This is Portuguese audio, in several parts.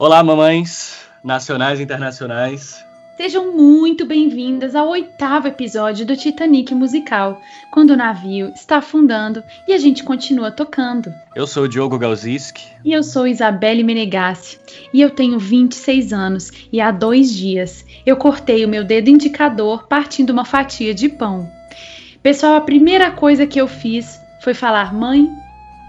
Olá, mamães, nacionais e internacionais. Sejam muito bem-vindas ao oitavo episódio do Titanic musical, quando o navio está afundando e a gente continua tocando. Eu sou o Diogo Galziski. E eu sou Isabelle Menegassi. E eu tenho 26 anos e há dois dias eu cortei o meu dedo indicador partindo uma fatia de pão. Pessoal, a primeira coisa que eu fiz foi falar: mãe,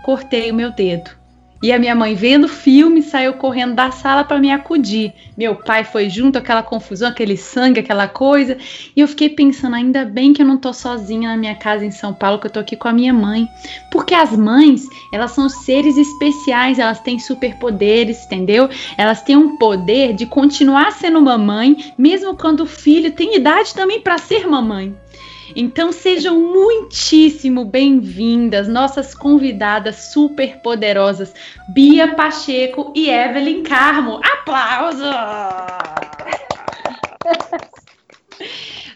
cortei o meu dedo. E a minha mãe, vendo o filme, saiu correndo da sala para me acudir. Meu pai foi junto, aquela confusão, aquele sangue, aquela coisa. E eu fiquei pensando, ainda bem que eu não tô sozinha na minha casa em São Paulo, que eu tô aqui com a minha mãe. Porque as mães, elas são seres especiais, elas têm superpoderes, entendeu? Elas têm um poder de continuar sendo mamãe, mesmo quando o filho tem idade também para ser mamãe. Então sejam muitíssimo bem-vindas, nossas convidadas super poderosas, Bia Pacheco e Evelyn Carmo. Aplausos!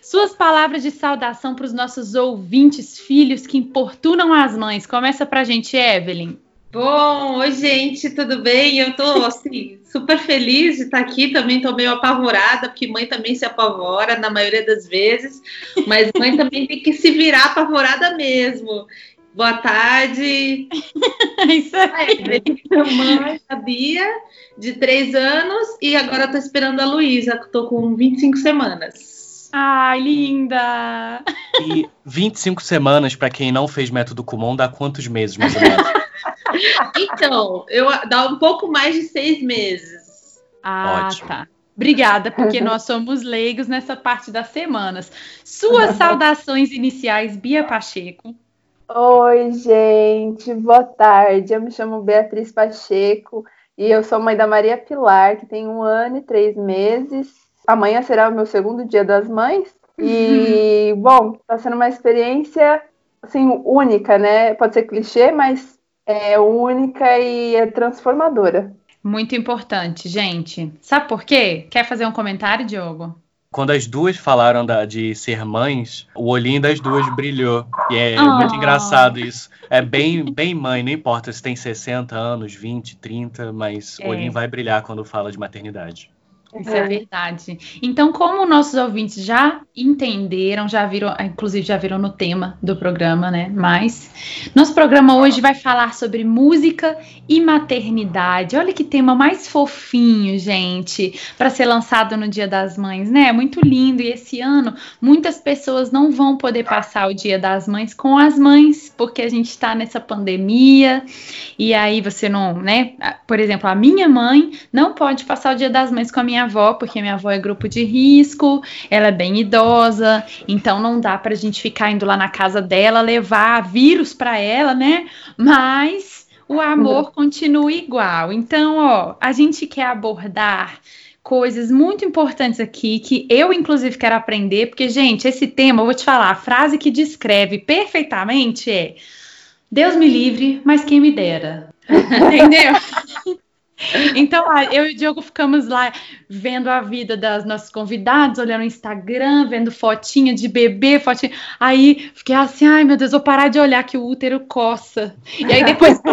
Suas palavras de saudação para os nossos ouvintes, filhos que importunam as mães. Começa para a gente, Evelyn. Bom, oi gente, tudo bem? Eu tô assim, super feliz de estar aqui, também tô meio apavorada, porque mãe também se apavora na maioria das vezes, mas mãe também tem que se virar apavorada mesmo. Boa tarde. Isso aí. Mãe, a Bia, de três anos, e agora tô esperando a Luísa, que tô com 25 semanas. Ai, linda! E 25 semanas, para quem não fez método comum, dá quantos meses, mais ou menos? Então, eu dá um pouco mais de seis meses. Ah, Ótimo. tá. Obrigada, porque nós somos leigos nessa parte das semanas. Suas saudações iniciais, Bia Pacheco. Oi, gente, boa tarde. Eu me chamo Beatriz Pacheco e eu sou mãe da Maria Pilar, que tem um ano e três meses. Amanhã será o meu segundo dia das mães. E, uhum. bom, está sendo uma experiência assim, única, né? Pode ser clichê, mas é única e é transformadora. Muito importante, gente. Sabe por quê? Quer fazer um comentário, Diogo? Quando as duas falaram da, de ser mães, o olhinho das duas brilhou. E é oh. muito engraçado isso. É bem, bem mãe, não importa se tem 60 anos, 20, 30, mas é. o olhinho vai brilhar quando fala de maternidade. Isso é. é verdade. Então, como nossos ouvintes já entenderam, já viram, inclusive já viram no tema do programa, né? Mas nosso programa hoje vai falar sobre música e maternidade. Olha que tema mais fofinho, gente, para ser lançado no Dia das Mães, né? Muito lindo. E esse ano muitas pessoas não vão poder passar o Dia das Mães com as mães, porque a gente está nessa pandemia. E aí você não, né? Por exemplo, a minha mãe não pode passar o Dia das Mães com a minha avó, porque minha avó é grupo de risco, ela é bem idosa, então não dá para a gente ficar indo lá na casa dela levar vírus para ela, né? Mas o amor continua igual. Então, ó, a gente quer abordar coisas muito importantes aqui que eu, inclusive, quero aprender, porque, gente, esse tema, eu vou te falar, a frase que descreve perfeitamente é: Deus me livre, mas quem me dera. Entendeu? Então, eu e o Diogo ficamos lá vendo a vida das nossas convidadas, olhando o Instagram, vendo fotinha de bebê, fotinha. Aí fiquei assim, ai meu Deus, vou parar de olhar que o útero coça. E aí depois.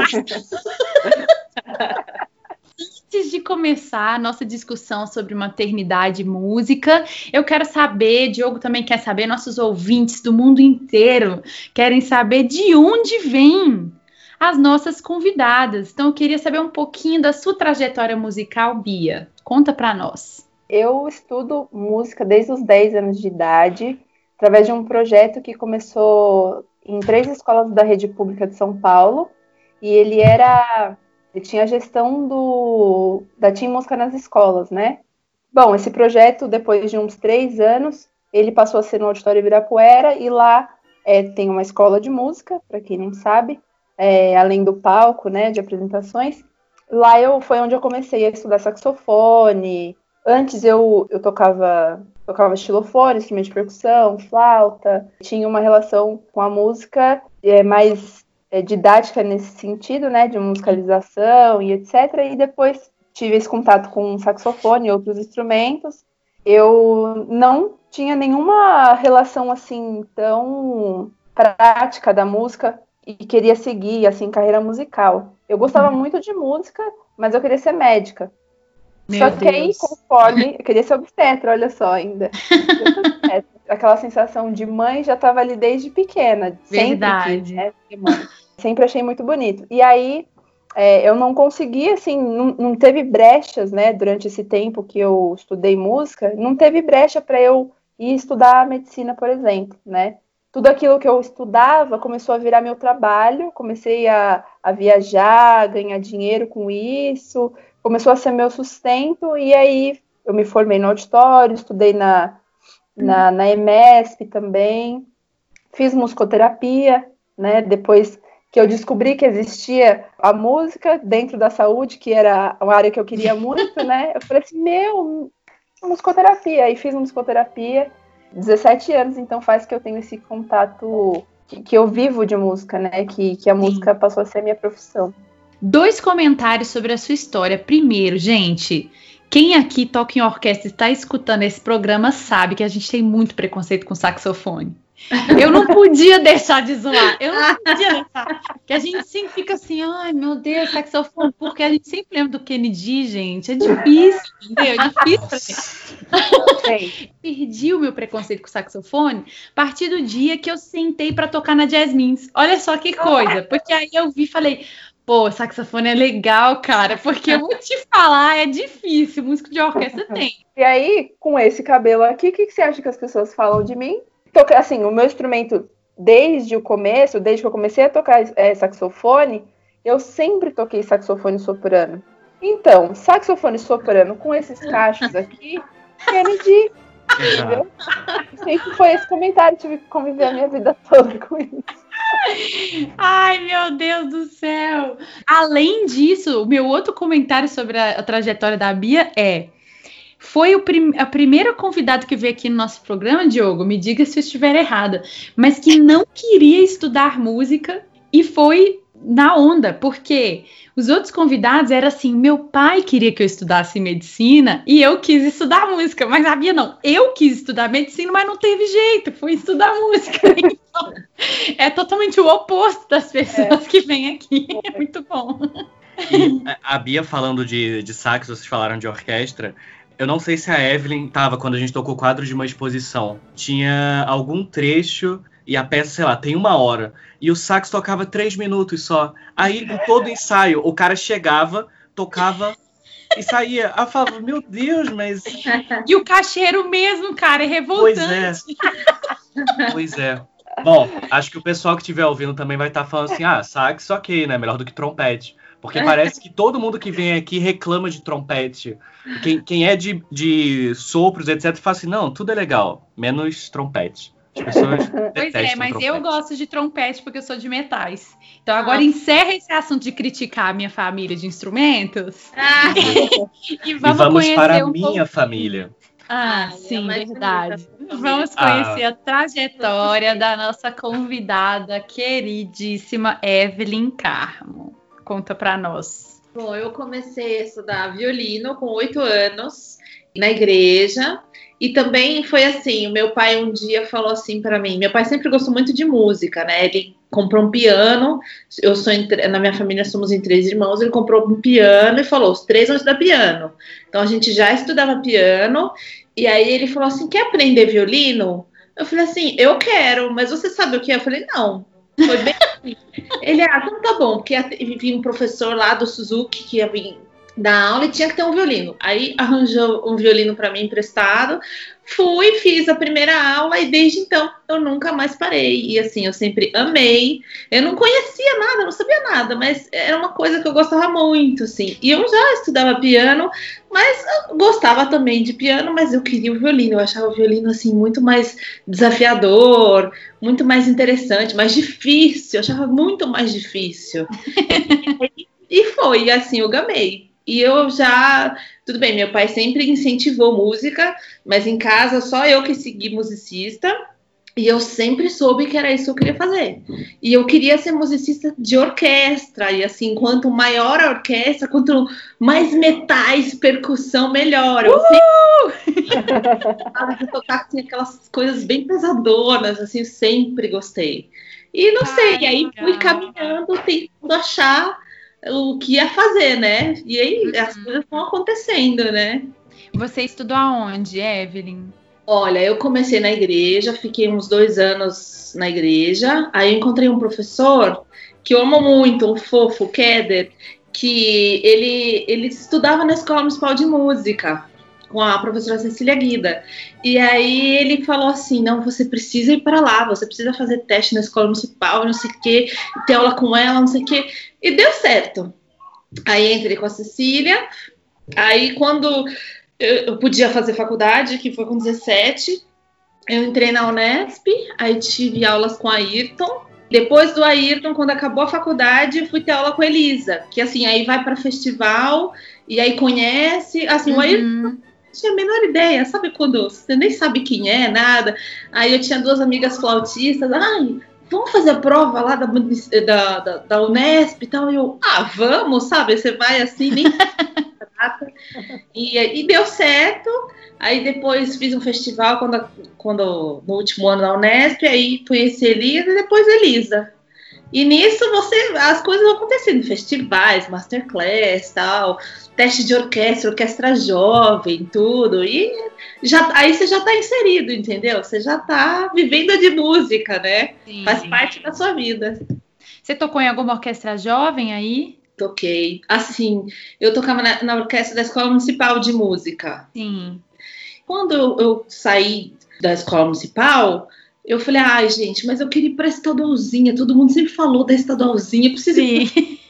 Antes de começar a nossa discussão sobre maternidade e música, eu quero saber, Diogo também quer saber, nossos ouvintes do mundo inteiro querem saber de onde vem as nossas convidadas. Então eu queria saber um pouquinho da sua trajetória musical, Bia. Conta para nós. Eu estudo música desde os 10 anos de idade, através de um projeto que começou em três escolas da rede pública de São Paulo, e ele era ele tinha a gestão do da Team Música nas escolas, né? Bom, esse projeto, depois de uns três anos, ele passou a ser no Auditório Ibirapuera, e lá é, tem uma escola de música, para quem não sabe, é, além do palco, né, de apresentações. Lá eu foi onde eu comecei a estudar saxofone. Antes eu, eu tocava tocava xilofone, instrumento de percussão, flauta. Tinha uma relação com a música é, mais é, didática nesse sentido, né, de musicalização e etc. E depois tive esse contato com saxofone e outros instrumentos. Eu não tinha nenhuma relação assim tão prática da música e queria seguir assim carreira musical. Eu gostava uhum. muito de música, mas eu queria ser médica. Meu Só que aí, conforme. Eu queria ser obstetra, olha só, ainda. Aquela sensação de mãe já estava ali desde pequena. Verdade. Sempre, né, sempre achei muito bonito. E aí, é, eu não consegui, assim, não, não, teve brechas, né, durante esse tempo que eu estudei música, não teve brecha para eu ir estudar medicina, por exemplo, né? Tudo aquilo que eu estudava começou a virar meu trabalho, comecei a, a viajar, ganhar dinheiro com isso, começou a ser meu sustento, e aí eu me formei no auditório, estudei na, na, na EMESP também, fiz musicoterapia, né? Depois que eu descobri que existia a música dentro da saúde, que era uma área que eu queria muito, né? Eu falei assim, meu, musicoterapia. Aí fiz musicoterapia, 17 anos, então faz que eu tenho esse contato, que, que eu vivo de música, né? Que, que a Sim. música passou a ser minha profissão. Dois comentários sobre a sua história. Primeiro, gente, quem aqui toca em orquestra e está escutando esse programa sabe que a gente tem muito preconceito com saxofone. Eu não podia deixar de zoar. Eu não podia deixar. Que a gente sempre fica assim, ai meu Deus, saxofone, porque a gente sempre lembra do Kennedy, gente. É difícil, entendeu? É difícil pra. Perdi o meu preconceito com saxofone a partir do dia que eu sentei para tocar na Jasmines. Olha só que coisa. Porque aí eu vi e falei, Pô, saxofone é legal, cara, porque eu vou te falar, é difícil, músico de orquestra tem. E aí, com esse cabelo aqui, o que, que, você acha que as pessoas falam de mim? Tocar, assim, o meu instrumento, desde o começo, desde que eu comecei a tocar é, saxofone, eu sempre toquei saxofone soprano. Então, saxofone soprano com esses cachos aqui, Kennedy. Entendeu? Sempre foi esse comentário, tive que conviver a minha vida toda com isso. Ai, meu Deus do céu! Além disso, o meu outro comentário sobre a, a trajetória da Bia é: foi o prim a primeira convidada que veio aqui no nosso programa, Diogo, me diga se eu estiver errada, mas que não queria estudar música e foi na onda, porque os outros convidados eram assim: meu pai queria que eu estudasse medicina e eu quis estudar música, mas sabia não, eu quis estudar medicina, mas não teve jeito, fui estudar música. Então, é totalmente o oposto das pessoas é. que vêm aqui. É muito bom. E a Bia falando de, de sax, vocês falaram de orquestra. Eu não sei se a Evelyn estava quando a gente tocou o quadro de uma exposição. Tinha algum trecho e a peça, sei lá, tem uma hora. E o sax tocava três minutos só. Aí, em todo ensaio, o cara chegava, tocava e saía. Aí eu falava, meu Deus, mas. E o cacheiro mesmo, cara, é revoltante. Pois é. pois é. Bom, acho que o pessoal que estiver ouvindo também vai estar tá falando assim: ah, sax, ok, né? Melhor do que trompete. Porque parece que todo mundo que vem aqui reclama de trompete. Quem, quem é de, de sopros, etc., fala assim: não, tudo é legal, menos trompete. As pessoas pois é, mas trompete. eu gosto de trompete porque eu sou de metais. Então agora ah. encerra esse assunto de criticar a minha família de instrumentos. Ah. e vamos, e vamos para a um minha pouco... família. Ah, ah sim, é verdade. Vamos conhecer ah. a trajetória da nossa convidada queridíssima Evelyn Carmo. Conta para nós. Bom, eu comecei a estudar violino com oito anos na igreja e também foi assim, o meu pai um dia falou assim para mim, meu pai sempre gostou muito de música, né? Ele comprou um piano, eu sou na minha família somos em três irmãos, ele comprou um piano e falou, os três vão estudar piano. Então a gente já estudava piano e aí ele falou assim, quer aprender violino? Eu falei assim, eu quero, mas você sabe o que? Eu falei, não. Foi bem. Ele, ah, então tá bom, porque vinha um professor lá do Suzuki que ia vir dar aula e tinha que ter um violino. Aí arranjou um violino para mim emprestado. Fui, fiz a primeira aula e desde então eu nunca mais parei. E assim, eu sempre amei. Eu não conhecia nada, não sabia nada, mas era uma coisa que eu gostava muito, assim. E eu já estudava piano, mas eu gostava também de piano, mas eu queria o violino. Eu achava o violino assim muito mais desafiador, muito mais interessante, mais difícil. Eu achava muito mais difícil. e foi, assim, eu gamei. E eu já. Tudo bem, meu pai sempre incentivou música, mas em casa só eu que segui musicista. E eu sempre soube que era isso que eu queria fazer. E eu queria ser musicista de orquestra. E assim, quanto maior a orquestra, quanto mais metais, percussão, melhor. Eu uh! sempre tocar assim, aquelas coisas bem pesadonas, assim, sempre gostei. E não Ai, sei, e aí fui caminhando, tentando achar o que ia fazer, né? E aí uhum. as coisas vão acontecendo, né? Você estudou aonde, Evelyn? Olha, eu comecei na igreja, fiquei uns dois anos na igreja, aí encontrei um professor que eu amo muito, um fofo, Keder, que ele, ele estudava na Escola Municipal de Música com a professora Cecília Guida. E aí ele falou assim: não, você precisa ir para lá, você precisa fazer teste na escola municipal, não sei o quê, ter aula com ela, não sei o quê. E deu certo. Aí entrei com a Cecília. Aí quando eu, podia fazer faculdade, que foi com 17, eu entrei na Unesp, aí tive aulas com a Ayrton. Depois do Ayrton, quando acabou a faculdade, fui ter aula com a Elisa, que assim, aí vai para festival e aí conhece, assim, uhum. o Ayrton tinha a menor ideia, sabe quando você nem sabe quem é, nada. Aí eu tinha duas amigas flautistas, ai, vamos fazer a prova lá da, da, da, da Unesp e tal. E eu, ah, vamos, sabe? Você vai assim, nem e, e deu certo. Aí depois fiz um festival quando, quando no último ano da Unesp, aí conheci Elisa e depois Elisa. E nisso você as coisas vão acontecendo, festivais, masterclass, tal, teste de orquestra, orquestra jovem, tudo. E já aí você já está inserido, entendeu? Você já está vivendo de música, né? Sim. Faz parte da sua vida. Você tocou em alguma orquestra jovem aí? Toquei. Assim, eu tocava na, na orquestra da Escola Municipal de Música. Sim. Quando eu, eu saí da escola municipal, eu falei, ai, gente, mas eu queria ir para estadualzinha. Todo mundo sempre falou da estadualzinha, preciso ir.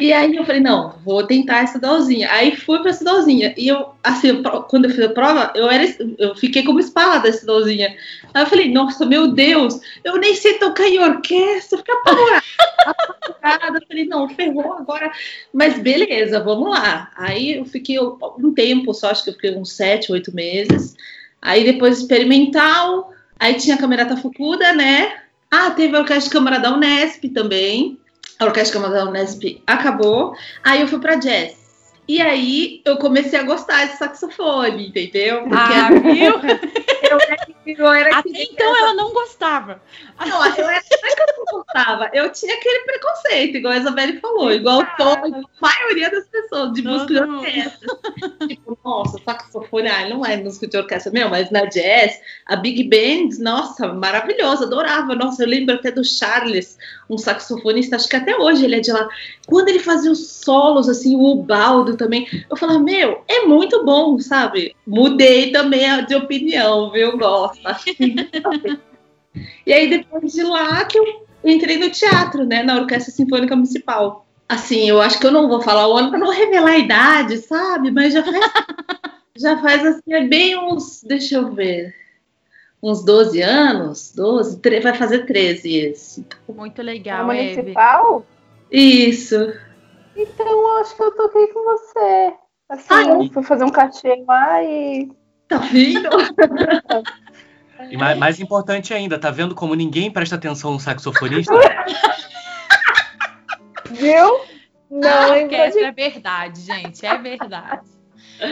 E aí eu falei, não, vou tentar essa estadualzinha. Aí fui pra estadualzinha. E eu, assim, quando eu fiz a prova, eu, era, eu fiquei como espada da estadualzinha. Aí eu falei, nossa, meu Deus, eu nem sei tocar em orquestra, fica apavorada. eu falei, não, ferrou agora. Mas beleza, vamos lá. Aí eu fiquei um tempo só, acho que eu fiquei uns sete, oito meses. Aí depois experimental, Aí tinha a Camerata Fukuda, né? Ah, teve a Orquestra de Câmara da Unesp também. A Orquestra de Câmara da Unesp acabou. Aí eu fui para jazz. E aí eu comecei a gostar de saxofone, entendeu? Porque ah, viu? Eu eu era Até então ela não gostava. Não, eu era, não é que eu não gostava, eu tinha aquele preconceito, igual a Isabelle falou, igual toda a maioria das pessoas de música de orquestra. tipo, nossa, saxofone, ah, não é música de orquestra, meu, mas na jazz, a Big Band, nossa, maravilhosa, adorava. Nossa, eu lembro até do Charles, um saxofonista, acho que até hoje ele é de lá. Quando ele fazia os solos, assim, o Ubaldo também, eu falava, meu, é muito bom, sabe? Mudei também de opinião, viu? Gosto. e aí, depois de lá, que eu entrei no teatro, né, na Orquestra Sinfônica Municipal. Assim, eu acho que eu não vou falar o ano para não revelar a idade, sabe? Mas já faz, já faz assim, é bem uns, deixa eu ver, uns 12 anos, 12, vai fazer 13 esse. Muito legal, é municipal? Isso. Então, eu acho que eu toquei com você. Assim, Ai. eu fui fazer um cachê lá e. Tá vendo? E mais, mais, importante ainda, tá vendo como ninguém presta atenção no saxofonista? Viu? Não, ah, é verdade, gente, é verdade.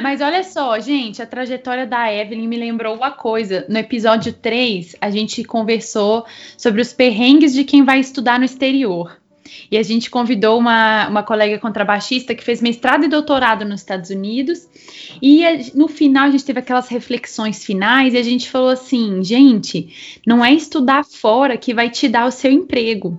Mas olha só, gente, a trajetória da Evelyn me lembrou uma coisa. No episódio 3, a gente conversou sobre os perrengues de quem vai estudar no exterior. E a gente convidou uma, uma colega contrabaixista que fez mestrado e doutorado nos Estados Unidos. E a, no final a gente teve aquelas reflexões finais e a gente falou assim: gente, não é estudar fora que vai te dar o seu emprego.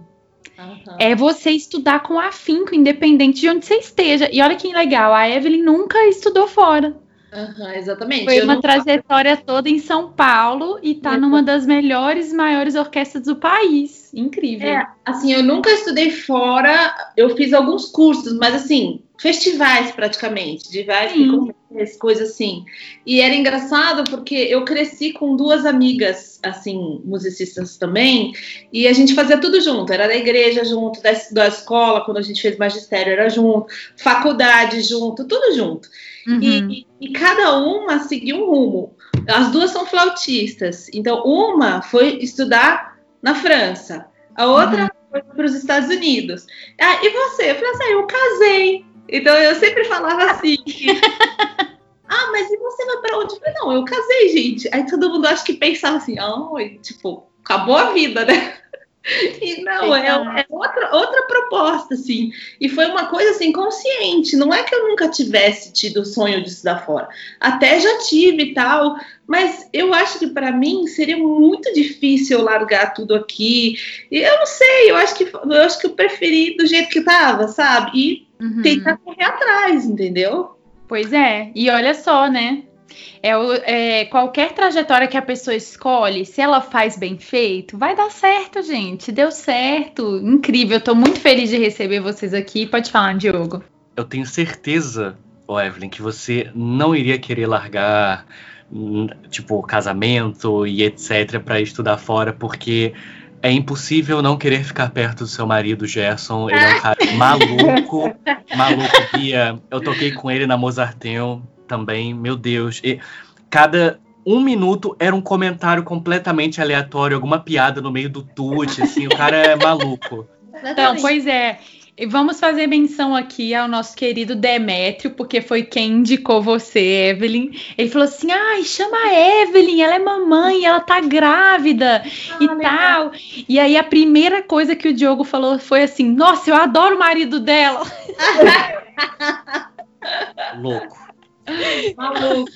Uhum. É você estudar com afinco, independente de onde você esteja. E olha que legal, a Evelyn nunca estudou fora. Uhum, exatamente. Foi uma trajetória toda em São Paulo e tá numa das melhores, maiores orquestras do país. Incrível. É, assim, eu nunca estudei fora, eu fiz alguns cursos, mas assim, festivais praticamente, de várias coisas assim. E era engraçado porque eu cresci com duas amigas, assim, musicistas também, e a gente fazia tudo junto, era da igreja junto, da, da escola, quando a gente fez magistério era junto, faculdade junto, tudo junto. Uhum. E, e cada uma seguiu um rumo. As duas são flautistas, então uma foi estudar na França, a outra uhum. foi para os Estados Unidos. Ah, e você? Eu falei assim, ah, eu casei. Então eu sempre falava assim. ah, mas e você vai para onde? Eu falei, não, eu casei, gente. Aí todo mundo acha que pensava assim, oh, tipo, acabou a vida, né? E não, é, é, outra, outra proposta, assim. E foi uma coisa assim, consciente. Não é que eu nunca tivesse tido o sonho de estudar fora. Até já tive e tal. Mas eu acho que para mim seria muito difícil eu largar tudo aqui. E eu não sei, eu acho que eu acho que eu preferi do jeito que tava, sabe? E uhum. tentar correr atrás, entendeu? Pois é. E olha só, né? É, é, qualquer trajetória que a pessoa escolhe, se ela faz bem feito, vai dar certo, gente. Deu certo. Incrível. Eu tô muito feliz de receber vocês aqui. Pode falar, Diogo. Eu tenho certeza, Evelyn, que você não iria querer largar, hum, tipo, casamento e etc. para estudar fora, porque é impossível não querer ficar perto do seu marido, Gerson. Ele é um cara maluco. maluco, Bia. Eu toquei com ele na Mozarteum também, meu Deus. E cada um minuto era um comentário completamente aleatório, alguma piada no meio do tute, assim, o cara é maluco. Então, pois é. E vamos fazer menção aqui ao nosso querido Demétrio, porque foi quem indicou você, Evelyn. Ele falou assim: ai, chama a Evelyn, ela é mamãe, ela tá grávida ah, e legal. tal. E aí a primeira coisa que o Diogo falou foi assim: nossa, eu adoro o marido dela. Louco. Maluco.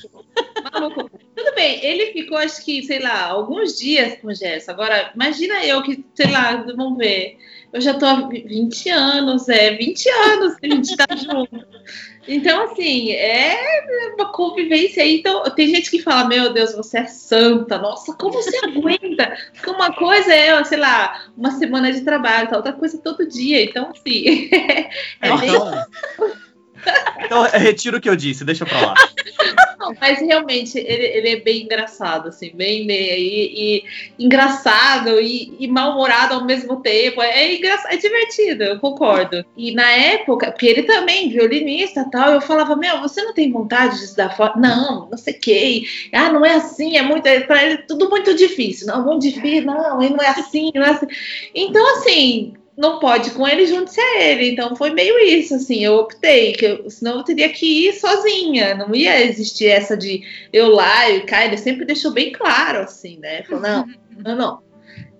Maluco. Tudo bem, ele ficou, acho que, sei lá, alguns dias com o Gerson. Agora, imagina eu que, sei lá, vamos ver. Eu já tô há 20 anos, é 20 anos que a gente tá junto. Então, assim, é uma convivência aí. Então, tem gente que fala, meu Deus, você é santa, nossa, como você aguenta? Porque uma coisa é, sei lá, uma semana de trabalho, outra coisa é todo dia. Então, assim, é, é bem... Então, retiro o que eu disse, deixa pra lá. Mas realmente, ele, ele, é bem engraçado, assim, bem, e, e engraçado e, e mal-humorado ao mesmo tempo. É, engraçado, é divertido, eu concordo. E na época, porque ele também, violinista tal, eu falava, meu, você não tem vontade de estudar fora? Não, não sei o que. Ah, não é assim, é muito, é, pra ele tudo muito difícil. Não, muito difícil, não, ele não é assim, não é assim. Então, assim, não pode com ele, junte-se a ele. Então foi meio isso, assim, eu optei, que eu, senão eu teria que ir sozinha, não ia existir essa de eu lá e cá, ele sempre deixou bem claro, assim, né? Falou, não, não, não.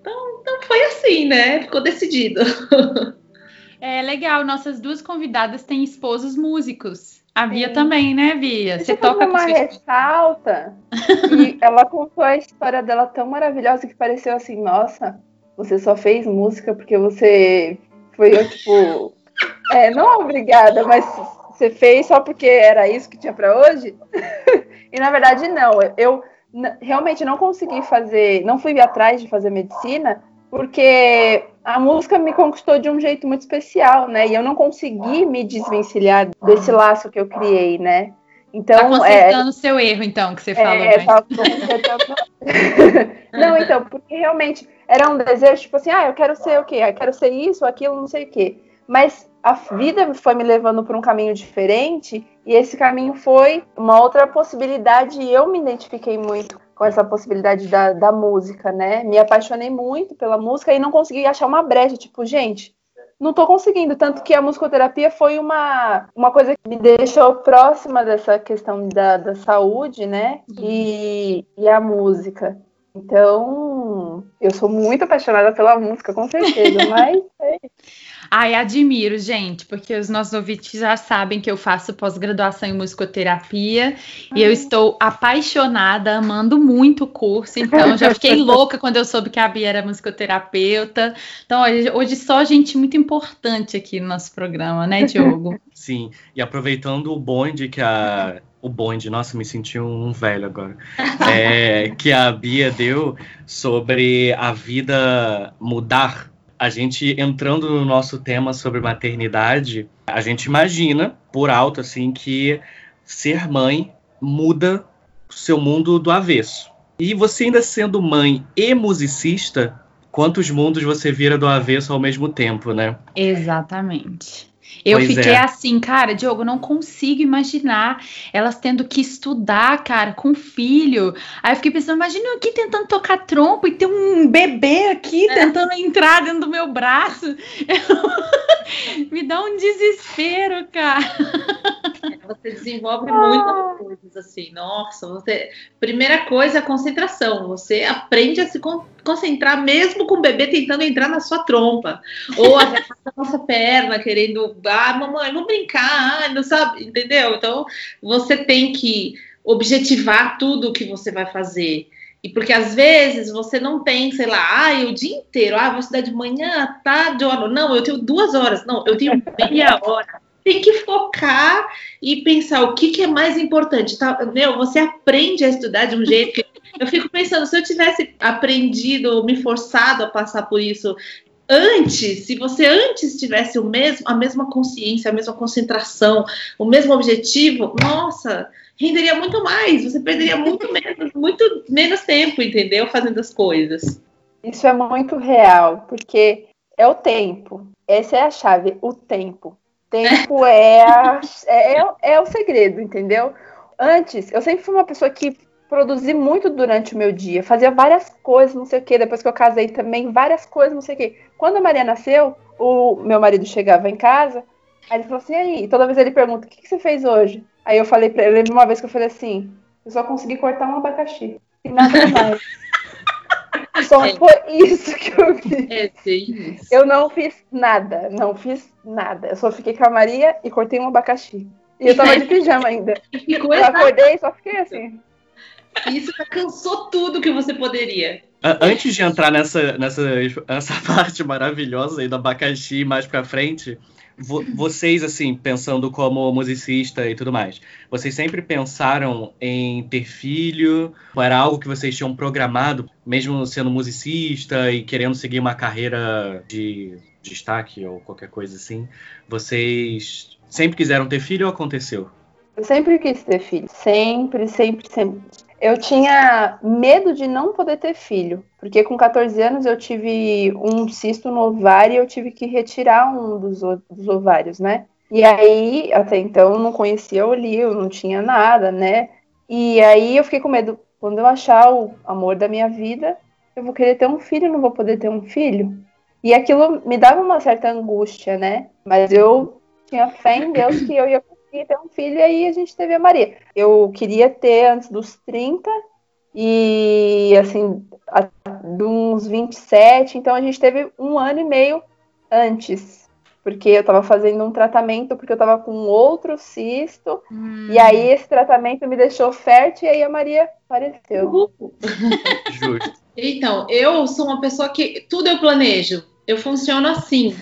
Então, então foi assim, né? Ficou decidido. É legal, nossas duas convidadas têm esposos músicos. A Bia Sim. também, né, Bia? Você toca uma ressalta e ela contou a história dela tão maravilhosa que pareceu assim, nossa, você só fez música porque você foi, tipo, é, não obrigada, mas você fez só porque era isso que tinha para hoje? e na verdade, não. Eu realmente não consegui fazer, não fui atrás de fazer medicina, porque a música me conquistou de um jeito muito especial, né? E eu não consegui me desvencilhar desse laço que eu criei, né? Então, tá consertando o é, seu erro, então, que você é, falou. É, tá não, então, porque realmente era um desejo, tipo assim, ah, eu quero ser o quê? Eu quero ser isso, aquilo, não sei o quê. Mas a vida foi me levando por um caminho diferente e esse caminho foi uma outra possibilidade e eu me identifiquei muito com essa possibilidade da, da música, né? Me apaixonei muito pela música e não consegui achar uma brecha, tipo, gente, não estou conseguindo. Tanto que a musicoterapia foi uma, uma coisa que me deixou próxima dessa questão da, da saúde, né? E, e a música. Então, eu sou muito apaixonada pela música, com certeza, mas. É Ai, admiro, gente, porque os nossos ouvintes já sabem que eu faço pós-graduação em musicoterapia e eu estou apaixonada, amando muito o curso, então já fiquei louca quando eu soube que a Bia era musicoterapeuta. Então, hoje só gente muito importante aqui no nosso programa, né, Diogo? Sim, e aproveitando o bonde que a o bonde, nossa, me senti um velho agora, é, que a Bia deu sobre a vida mudar. A gente entrando no nosso tema sobre maternidade, a gente imagina por alto assim que ser mãe muda o seu mundo do avesso. E você ainda sendo mãe e musicista, quantos mundos você vira do avesso ao mesmo tempo, né? Exatamente. Eu pois fiquei é. assim, cara, Diogo, não consigo imaginar elas tendo que estudar, cara, com filho. Aí eu fiquei pensando, imagina eu aqui tentando tocar trompo e ter um bebê aqui é. tentando entrar dentro do meu braço. Me dá um desespero, cara. você desenvolve muitas coisas assim. Nossa, você. Primeira coisa é a concentração. Você aprende a se concentrar mesmo com o bebê tentando entrar na sua trompa. Ou a nossa perna querendo. Ah, mamãe, vamos brincar, não sabe? Entendeu? Então, você tem que objetivar tudo o que você vai fazer. E porque às vezes você não tem, sei lá, ah, o dia inteiro, ah, vou estudar de manhã, tarde, hora. Não, eu tenho duas horas, não, eu tenho meia hora. Tem que focar e pensar o que, que é mais importante. Tá? Meu, você aprende a estudar de um jeito que. Eu fico pensando, se eu tivesse aprendido, me forçado a passar por isso antes, se você antes tivesse o mesmo, a mesma consciência, a mesma concentração, o mesmo objetivo, nossa, renderia muito mais, você perderia muito menos, muito menos tempo, entendeu? Fazendo as coisas. Isso é muito real, porque é o tempo. Essa é a chave, o tempo. Tempo é, a, é, é, é o segredo, entendeu? Antes, eu sempre fui uma pessoa que produzi muito durante o meu dia, fazia várias coisas, não sei o que. Depois que eu casei também, várias coisas, não sei o que. Quando a Maria nasceu, o meu marido chegava em casa, aí ele falou assim: aí, toda vez ele pergunta: o que, que você fez hoje? Aí eu falei pra ele, uma vez que eu falei assim, eu só consegui cortar um abacaxi. E nada mais. Só é. foi isso que eu fiz. É, sim. Eu não fiz nada, não fiz nada. Eu só fiquei com a Maria e cortei um abacaxi. E eu tava de pijama ainda. eu acordei e só fiquei assim. Isso cansou tudo que você poderia. Antes de entrar nessa, nessa, nessa parte maravilhosa aí do abacaxi mais pra frente, vo vocês, assim, pensando como musicista e tudo mais, vocês sempre pensaram em ter filho? Era algo que vocês tinham programado, mesmo sendo musicista e querendo seguir uma carreira de destaque ou qualquer coisa assim? Vocês sempre quiseram ter filho ou aconteceu? Eu sempre quis ter filho. Sempre, sempre, sempre eu tinha medo de não poder ter filho, porque com 14 anos eu tive um cisto no ovário e eu tive que retirar um dos, dos ovários, né? E aí, até então, eu não conhecia o Lio, não tinha nada, né? E aí eu fiquei com medo, quando eu achar o amor da minha vida, eu vou querer ter um filho, não vou poder ter um filho. E aquilo me dava uma certa angústia, né? Mas eu tinha fé em Deus que eu ia conseguir ter um filho, e aí a gente teve a Maria. Eu queria ter antes dos 30, e assim, de uns 27, então a gente teve um ano e meio antes. Porque eu estava fazendo um tratamento, porque eu estava com outro cisto, hum. e aí esse tratamento me deixou fértil, e aí a Maria apareceu. Justo. Então, eu sou uma pessoa que tudo eu planejo. Eu funciono assim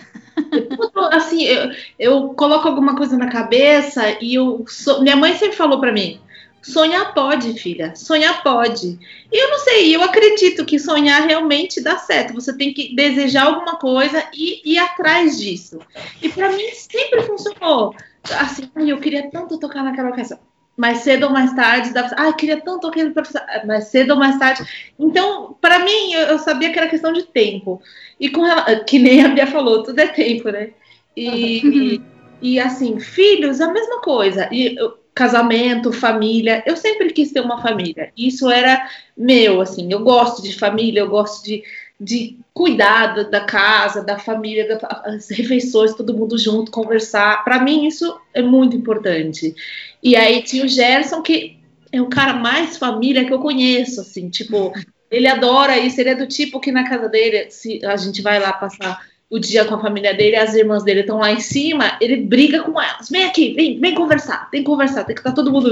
assim, eu, eu, coloco alguma coisa na cabeça e eu. So, minha mãe sempre falou para mim: sonhar pode, filha, sonhar pode. E eu não sei, eu acredito que sonhar realmente dá certo. Você tem que desejar alguma coisa e ir atrás disso. E para mim sempre funcionou. Assim, eu queria tanto tocar naquela orquestra mais cedo ou mais tarde, dava, ah, queria tanto aquele professor, mais cedo ou mais tarde. Então, para mim, eu, eu, sabia que era questão de tempo. E com que nem a Bia falou, tudo é tempo, né? E, e, e, assim, filhos, a mesma coisa. E casamento, família, eu sempre quis ter uma família. Isso era meu, assim, eu gosto de família, eu gosto de, de cuidar da casa, da família, das refeições, todo mundo junto, conversar. Para mim, isso é muito importante. E aí tinha o Gerson, que é o cara mais família que eu conheço, assim, tipo, ele adora isso, ele é do tipo que na casa dele, se a gente vai lá passar o dia com a família dele, as irmãs dele estão lá em cima, ele briga com elas. Vem aqui, vem, vem conversar, tem que conversar, tem que estar todo mundo.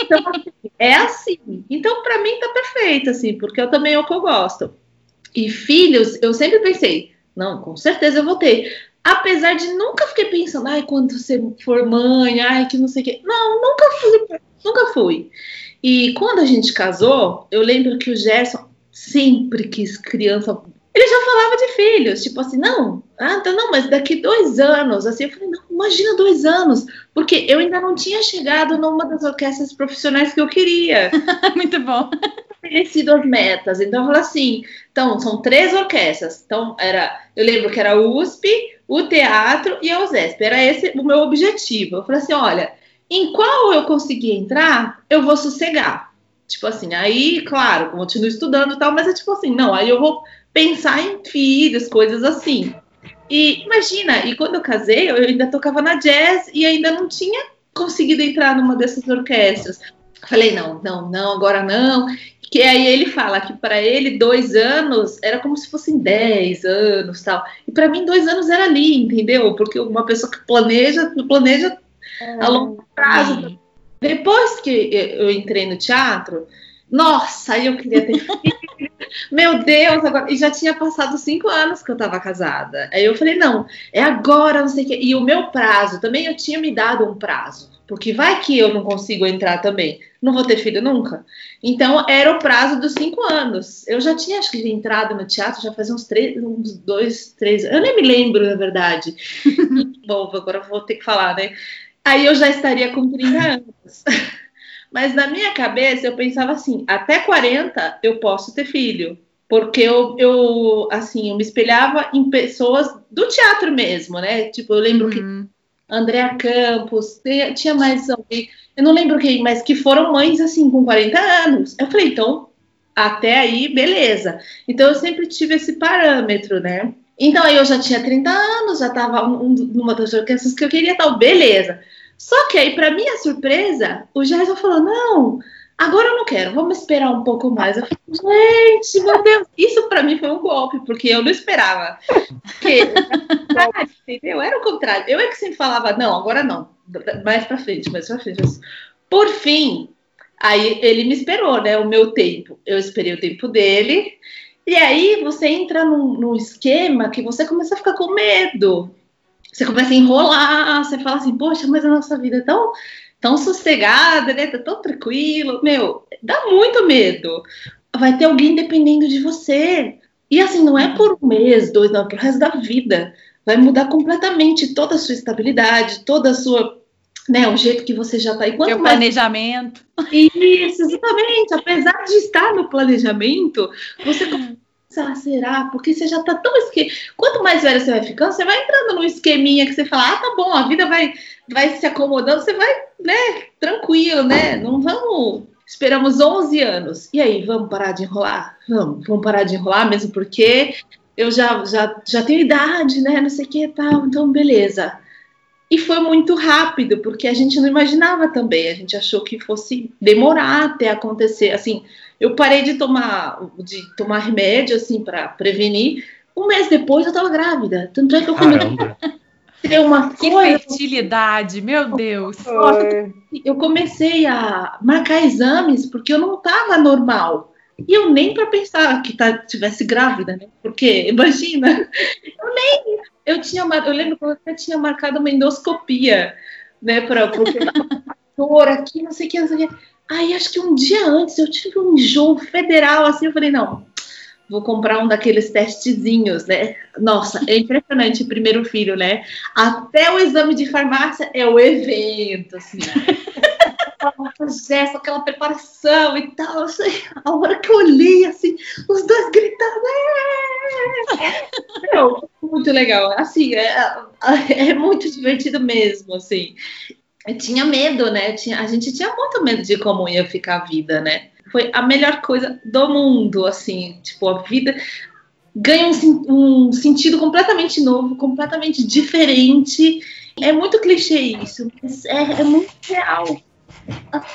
Então, é assim. Então, para mim, tá perfeito, assim, porque eu também é o que eu gosto. E filhos, eu sempre pensei, não, com certeza eu vou ter. Apesar de nunca fiquei pensando, ai, quando você for mãe, ai, que não sei o quê. Não, nunca fui, nunca fui. E quando a gente casou, eu lembro que o Gerson sempre quis criança. Ele já falava de filhos, tipo assim, não, ah, tá, não, mas daqui dois anos, assim, eu falei, não, imagina dois anos, porque eu ainda não tinha chegado numa das orquestras profissionais que eu queria. Muito bom. Estabelecido as metas, então eu falei assim, então, são três orquestras, então era, eu lembro que era o USP, o teatro e a USESP. Era esse o meu objetivo. Eu falei assim: olha, em qual eu conseguir entrar, eu vou sossegar. Tipo assim, aí, claro, continuo estudando e tal, mas é tipo assim, não, aí eu vou pensar em filhos, coisas assim. E imagina, e quando eu casei, eu ainda tocava na jazz e ainda não tinha conseguido entrar numa dessas orquestras. Falei, não, não, não, agora não. Que aí ele fala que para ele dois anos era como se fossem dez anos tal. E para mim dois anos era ali, entendeu? Porque uma pessoa que planeja, planeja a longo prazo. Depois que eu entrei no teatro, nossa, aí eu queria ter filho. Meu Deus, agora. E já tinha passado cinco anos que eu estava casada. Aí eu falei, não, é agora, não sei o quê. E o meu prazo, também eu tinha me dado um prazo. Porque vai que eu não consigo entrar também. Não vou ter filho nunca. Então, era o prazo dos cinco anos. Eu já tinha, acho que, entrado no teatro já fazia uns três, uns dois, três. Eu nem me lembro, na verdade. Bom, agora vou ter que falar, né? Aí eu já estaria com 30 anos. Mas na minha cabeça eu pensava assim, até 40 eu posso ter filho. Porque eu, eu assim, eu me espelhava em pessoas do teatro mesmo, né? Tipo, eu lembro uhum. que Andréa Campos, tinha mais alguém, eu não lembro quem, mas que foram mães assim, com 40 anos. Eu falei, então, até aí, beleza. Então eu sempre tive esse parâmetro, né? Então aí eu já tinha 30 anos, já estava um, numa das orquestras que eu queria tal, beleza. Só que aí, para minha surpresa, o Gerson falou: não, agora eu não quero, vamos esperar um pouco mais. Eu falei, gente, meu Deus, isso para mim foi um golpe, porque eu não esperava. Porque, entendeu? Era o contrário. Eu é que sempre falava, não, agora não, mais para frente, mais para frente. Por fim, aí ele me esperou, né? O meu tempo. Eu esperei o tempo dele. E aí você entra num, num esquema que você começa a ficar com medo você começa a enrolar, você fala assim, poxa, mas a nossa vida é tão, tão sossegada, né? Tá tão tranquilo. Meu, dá muito medo. Vai ter alguém dependendo de você. E assim, não é por um mês, dois, não, é pro resto da vida. Vai mudar completamente toda a sua estabilidade, toda a sua né, o jeito que você já está aí. Quanto mais... planejamento. Isso, exatamente. Apesar de estar no planejamento, você ah, será? Porque você já tá tão esque... Quanto mais velho você vai ficando, você vai entrando num esqueminha que você fala, ah, tá bom, a vida vai, vai se acomodando, você vai, né, tranquilo, né? Não vamos. Esperamos 11 anos. E aí, vamos parar de enrolar? Vamos, vamos parar de enrolar mesmo porque eu já, já, já tenho idade, né? Não sei o que e tal, então beleza. E foi muito rápido, porque a gente não imaginava também, a gente achou que fosse demorar até acontecer. Assim, eu parei de tomar, de tomar remédio, assim, para prevenir. Um mês depois eu estava grávida. Tanto é que eu comecei ter uma que coisa. fertilidade, meu Deus. Eu comecei a marcar exames porque eu não estava normal. E eu nem para pensar que tá, tivesse grávida, né? Porque, imagina, eu nem. Eu, tinha, eu lembro que eu até tinha marcado uma endoscopia, né? Para dor aqui, não sei o que, não sei o que. Aí acho que um dia antes eu tive um enjoo federal, assim, eu falei, não, vou comprar um daqueles testezinhos, né? Nossa, é impressionante, primeiro filho, né? Até o exame de farmácia é o evento, assim. Gesto, aquela preparação e tal. Assim, a hora que eu olhei, assim, os dois gritando. É! Meu, muito legal. Assim, é, é muito divertido mesmo, assim eu tinha medo, né? Tinha, a gente tinha muito medo de como ia ficar a vida, né? Foi a melhor coisa do mundo, assim, tipo, a vida ganha um, um sentido completamente novo, completamente diferente. É muito clichê isso, mas é, é muito real.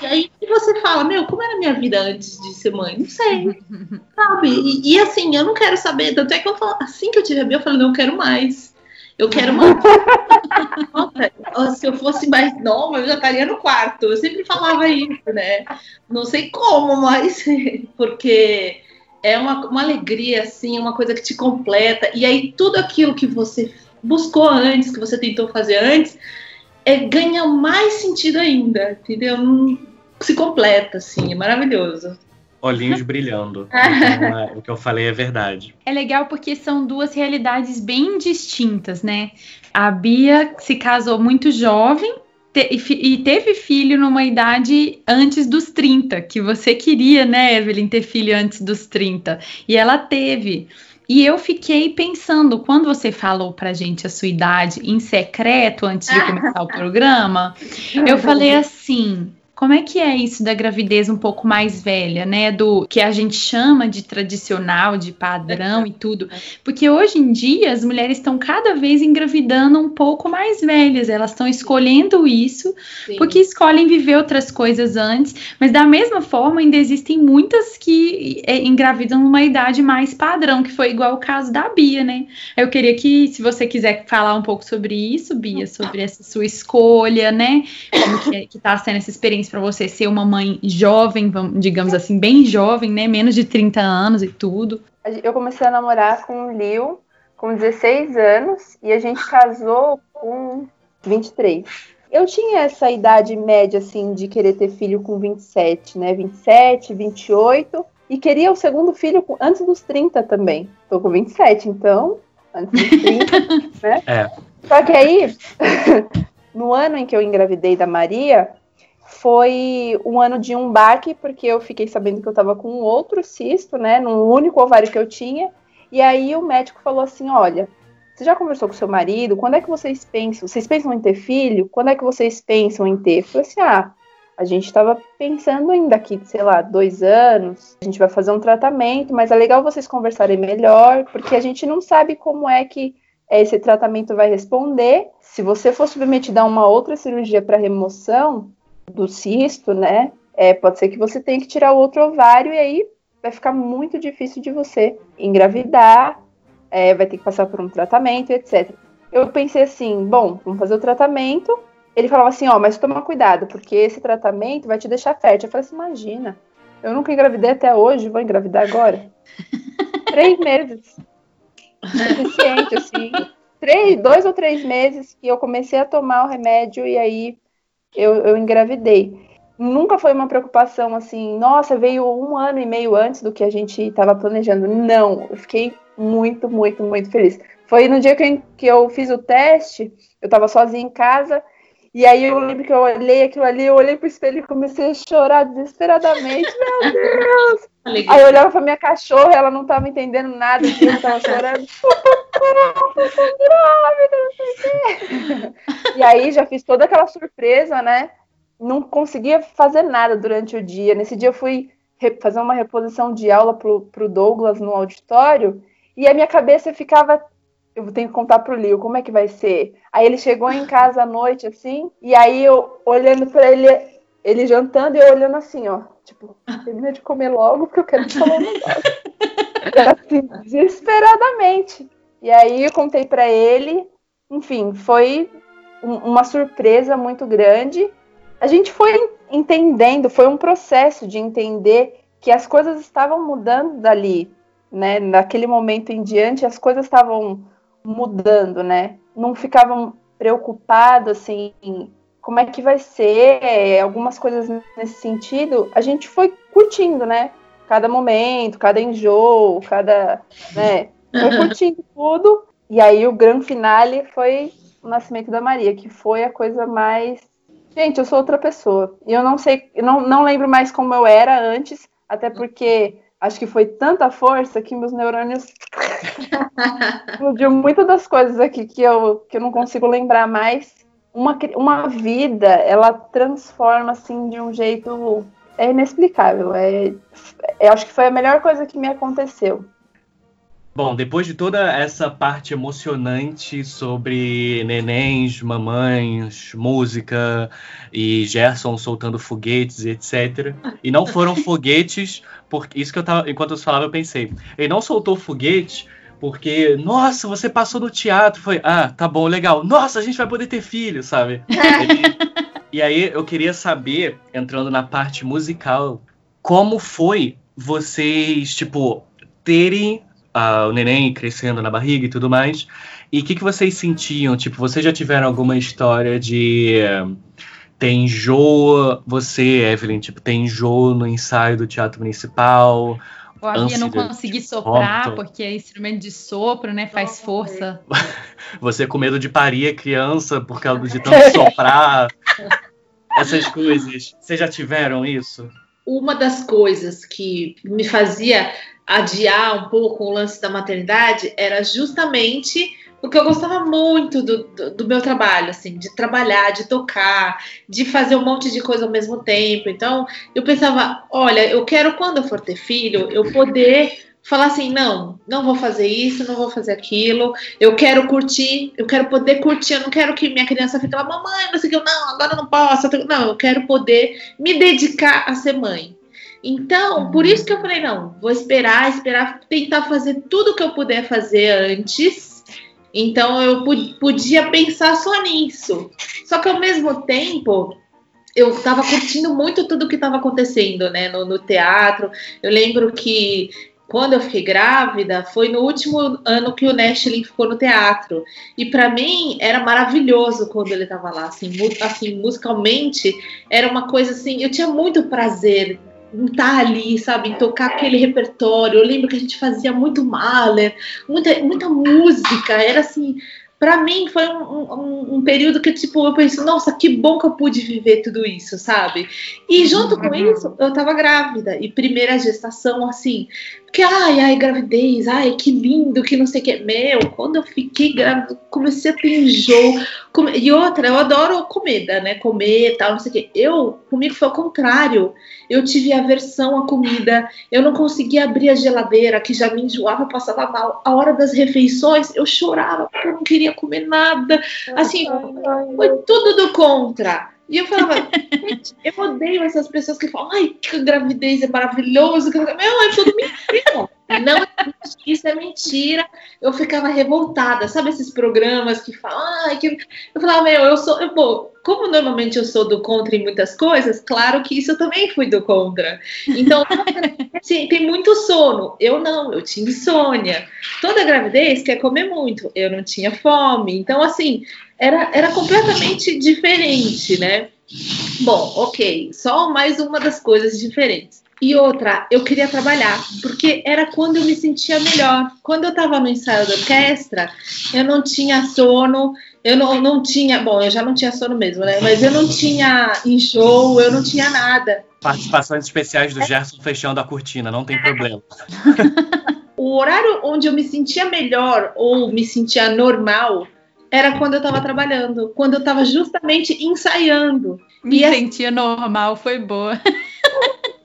Aí você fala, meu, como era a minha vida antes de ser mãe? Não sei, sabe? E, e, assim, eu não quero saber, tanto é que eu falo, assim que eu tive a Bia, eu falei, não, eu quero mais. Eu quero uma. Se eu fosse mais nova, eu já estaria no quarto. Eu sempre falava isso, né? Não sei como, mas porque é uma, uma alegria, assim, uma coisa que te completa. E aí, tudo aquilo que você buscou antes, que você tentou fazer antes, é, ganha mais sentido ainda, entendeu? Se completa, assim, é maravilhoso olhinhos brilhando. Então, é, o que eu falei é verdade. É legal porque são duas realidades bem distintas, né? A Bia se casou muito jovem te, e teve filho numa idade antes dos 30, que você queria, né, Evelyn, ter filho antes dos 30. E ela teve. E eu fiquei pensando, quando você falou pra gente a sua idade em secreto antes de começar o programa, eu falei assim: Como é que é isso da gravidez um pouco mais velha, né? Do que a gente chama de tradicional, de padrão e tudo. Porque hoje em dia as mulheres estão cada vez engravidando um pouco mais velhas. Elas estão escolhendo isso Sim. porque escolhem viver outras coisas antes. Mas da mesma forma, ainda existem muitas que é, engravidam numa idade mais padrão, que foi igual o caso da Bia, né? Eu queria que, se você quiser falar um pouco sobre isso, Bia, sobre essa sua escolha, né? Como que, é, que tá sendo essa experiência para você ser uma mãe jovem, digamos assim, bem jovem, né? Menos de 30 anos e tudo? Eu comecei a namorar com o Lil com 16 anos e a gente casou com 23. Eu tinha essa idade média, assim, de querer ter filho com 27, né? 27, 28. E queria o segundo filho antes dos 30 também. Tô com 27, então, antes dos 30, né? É. Só que aí, no ano em que eu engravidei da Maria, foi um ano de um baque, porque eu fiquei sabendo que eu estava com outro cisto, né, no único ovário que eu tinha, e aí o médico falou assim, olha, você já conversou com seu marido? Quando é que vocês pensam? Vocês pensam em ter filho? Quando é que vocês pensam em ter? Eu falei assim, ah, a gente estava pensando em daqui, sei lá, dois anos, a gente vai fazer um tratamento, mas é legal vocês conversarem melhor, porque a gente não sabe como é que esse tratamento vai responder. Se você for submetido a uma outra cirurgia para remoção, do cisto, né? É, pode ser que você tenha que tirar o outro ovário e aí vai ficar muito difícil de você engravidar, é, vai ter que passar por um tratamento, etc. Eu pensei assim, bom, vamos fazer o tratamento. Ele falava assim, ó, mas toma cuidado, porque esse tratamento vai te deixar fértil. Eu falei assim, imagina, eu nunca engravidei até hoje, vou engravidar agora. três meses. Suficiente, assim. Três, dois ou três meses que eu comecei a tomar o remédio e aí eu, eu engravidei. Nunca foi uma preocupação assim, nossa, veio um ano e meio antes do que a gente estava planejando. Não, eu fiquei muito, muito, muito feliz. Foi no dia que eu, que eu fiz o teste, eu estava sozinha em casa, e aí eu lembro que eu olhei aquilo ali, eu olhei pro espelho e comecei a chorar desesperadamente. Meu Deus! Aí eu olhava pra minha cachorra, ela não tava entendendo nada, assim, eu tava chorando. e aí já fiz toda aquela surpresa, né? Não conseguia fazer nada durante o dia. Nesse dia eu fui fazer uma reposição de aula pro, pro Douglas no auditório e a minha cabeça ficava eu tenho que contar pro Lio como é que vai ser. Aí ele chegou em casa à noite, assim, e aí eu olhando para ele, ele jantando e eu olhando assim, ó, tipo, termina de comer logo porque eu quero te falar um negócio. assim, desesperadamente. E aí eu contei para ele, enfim, foi um, uma surpresa muito grande. A gente foi entendendo, foi um processo de entender que as coisas estavam mudando dali, né? Naquele momento em diante, as coisas estavam mudando, né? Não ficavam preocupados assim, como é que vai ser, algumas coisas nesse sentido. A gente foi curtindo, né? Cada momento, cada enjoo, cada, né? Foi curtindo tudo. E aí o grande finale foi o nascimento da Maria, que foi a coisa mais Gente, eu sou outra pessoa. E eu não sei, eu não, não lembro mais como eu era antes, até porque acho que foi tanta força que meus neurônios explodiu muitas das coisas aqui que eu, que eu não consigo lembrar mais. Uma, uma vida, ela transforma assim de um jeito é inexplicável. É, é, acho que foi a melhor coisa que me aconteceu. Bom, depois de toda essa parte emocionante sobre nenéns, mamães, música e Gerson soltando foguetes, etc. E não foram foguetes, porque isso que eu tava, enquanto você falava, eu pensei. Ele não soltou foguete porque, nossa, você passou no teatro, foi, ah, tá bom, legal. Nossa, a gente vai poder ter filho, sabe? Ele, e aí eu queria saber, entrando na parte musical, como foi vocês, tipo, terem uh, o neném crescendo na barriga e tudo mais. E o que, que vocês sentiam? Tipo, vocês já tiveram alguma história de tem enjoo? Você, Evelyn, tipo, tem enjoo no ensaio do Teatro Municipal? Ou havia não conseguir soprar, porque é instrumento de sopro, né? Faz força. Você com medo de parir a criança por causa de tanto soprar. Essas coisas. Vocês já tiveram isso? Uma das coisas que me fazia adiar um pouco o lance da maternidade era justamente porque eu gostava muito do, do, do, meu trabalho, assim, de trabalhar, de tocar, de fazer um monte de coisa ao mesmo tempo. Então, eu pensava, olha, eu quero quando eu for ter filho, eu poder falar assim, não, não vou fazer isso, não vou fazer aquilo, eu quero curtir, eu quero poder curtir, eu não quero que minha criança fique lá, mamãe, não sei o que, não, agora eu não posso, não, eu quero poder me dedicar a ser mãe. Então, por isso que eu falei, não, vou esperar, esperar, tentar fazer tudo que eu puder fazer antes. Então, eu podia pensar só nisso. Só que ao mesmo tempo, eu estava curtindo muito tudo que estava acontecendo, né, no, no, teatro. Eu lembro que quando eu fiquei grávida, foi no último ano que o Nestlin ficou no teatro. E para mim era maravilhoso quando ele estava lá, assim, assim, musicalmente, era uma coisa assim, eu tinha muito prazer estar ali, sabe, tocar aquele repertório. Eu lembro que a gente fazia muito Mahler, muita, muita música, era assim, para mim foi um, um, um, período que tipo eu penso, nossa, que bom que eu pude viver tudo isso, sabe? E junto com uhum. isso, eu tava grávida e primeira gestação assim, porque ai, ai, gravidez, ai, que lindo, que não sei o que. Meu, quando eu fiquei grávida, comecei a ter enjoo. E outra, eu adoro comida, né? Comer tal, não sei o que. Eu, comigo foi o contrário. Eu tive aversão à comida, eu não conseguia abrir a geladeira, que já me enjoava, passava mal. A hora das refeições, eu chorava, porque eu não queria comer nada. Assim, foi tudo do contra. E eu falava, eu odeio essas pessoas que falam, ai, que gravidez é maravilhoso. Meu, é tudo mentira. Não, isso é mentira. Eu ficava revoltada. Sabe esses programas que falam, ai, que... Eu falava, meu, eu sou, eu, pô, como normalmente eu sou do contra em muitas coisas, claro que isso eu também fui do contra. Então, sim, tem muito sono. Eu não, eu tinha insônia. Toda gravidez quer comer muito. Eu não tinha fome. Então, assim, era, era completamente diferente, né? Bom, ok, só mais uma das coisas diferentes. E outra, eu queria trabalhar, porque era quando eu me sentia melhor. Quando eu estava no ensaio da orquestra, eu não tinha sono, eu não, não tinha. Bom, eu já não tinha sono mesmo, né? Mas eu não tinha enjoo, eu não tinha nada. Participações especiais do Gerson fechando a cortina, não tem problema. o horário onde eu me sentia melhor ou me sentia normal era quando eu estava trabalhando, quando eu estava justamente ensaiando. Me e sentia assim, normal, foi boa.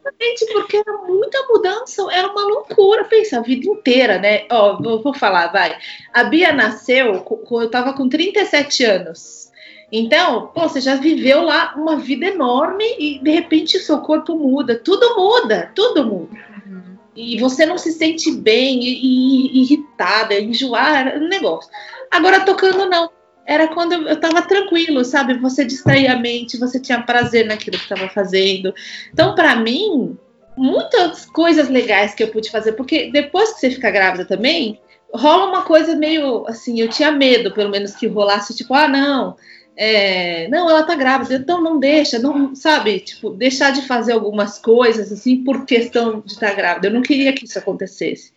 Exatamente, porque era muita mudança, era uma loucura, pensa, a vida inteira, né? Ó, vou, vou falar, vai. A Bia nasceu, eu estava com 37 anos. Então, pô, você já viveu lá uma vida enorme e de repente seu corpo muda, tudo muda, tudo muda. Uhum. E você não se sente bem e, e irritada, enjoar, um negócio. Agora tocando não. Era quando eu estava tranquilo, sabe? Você distraía a mente, você tinha prazer naquilo que estava fazendo. Então, para mim, muitas coisas legais que eu pude fazer, porque depois que você fica grávida também, rola uma coisa meio assim, eu tinha medo, pelo menos, que rolasse, tipo, ah, não, é, não, ela tá grávida, então não deixa, não, sabe, tipo, deixar de fazer algumas coisas, assim, por questão de estar tá grávida. Eu não queria que isso acontecesse.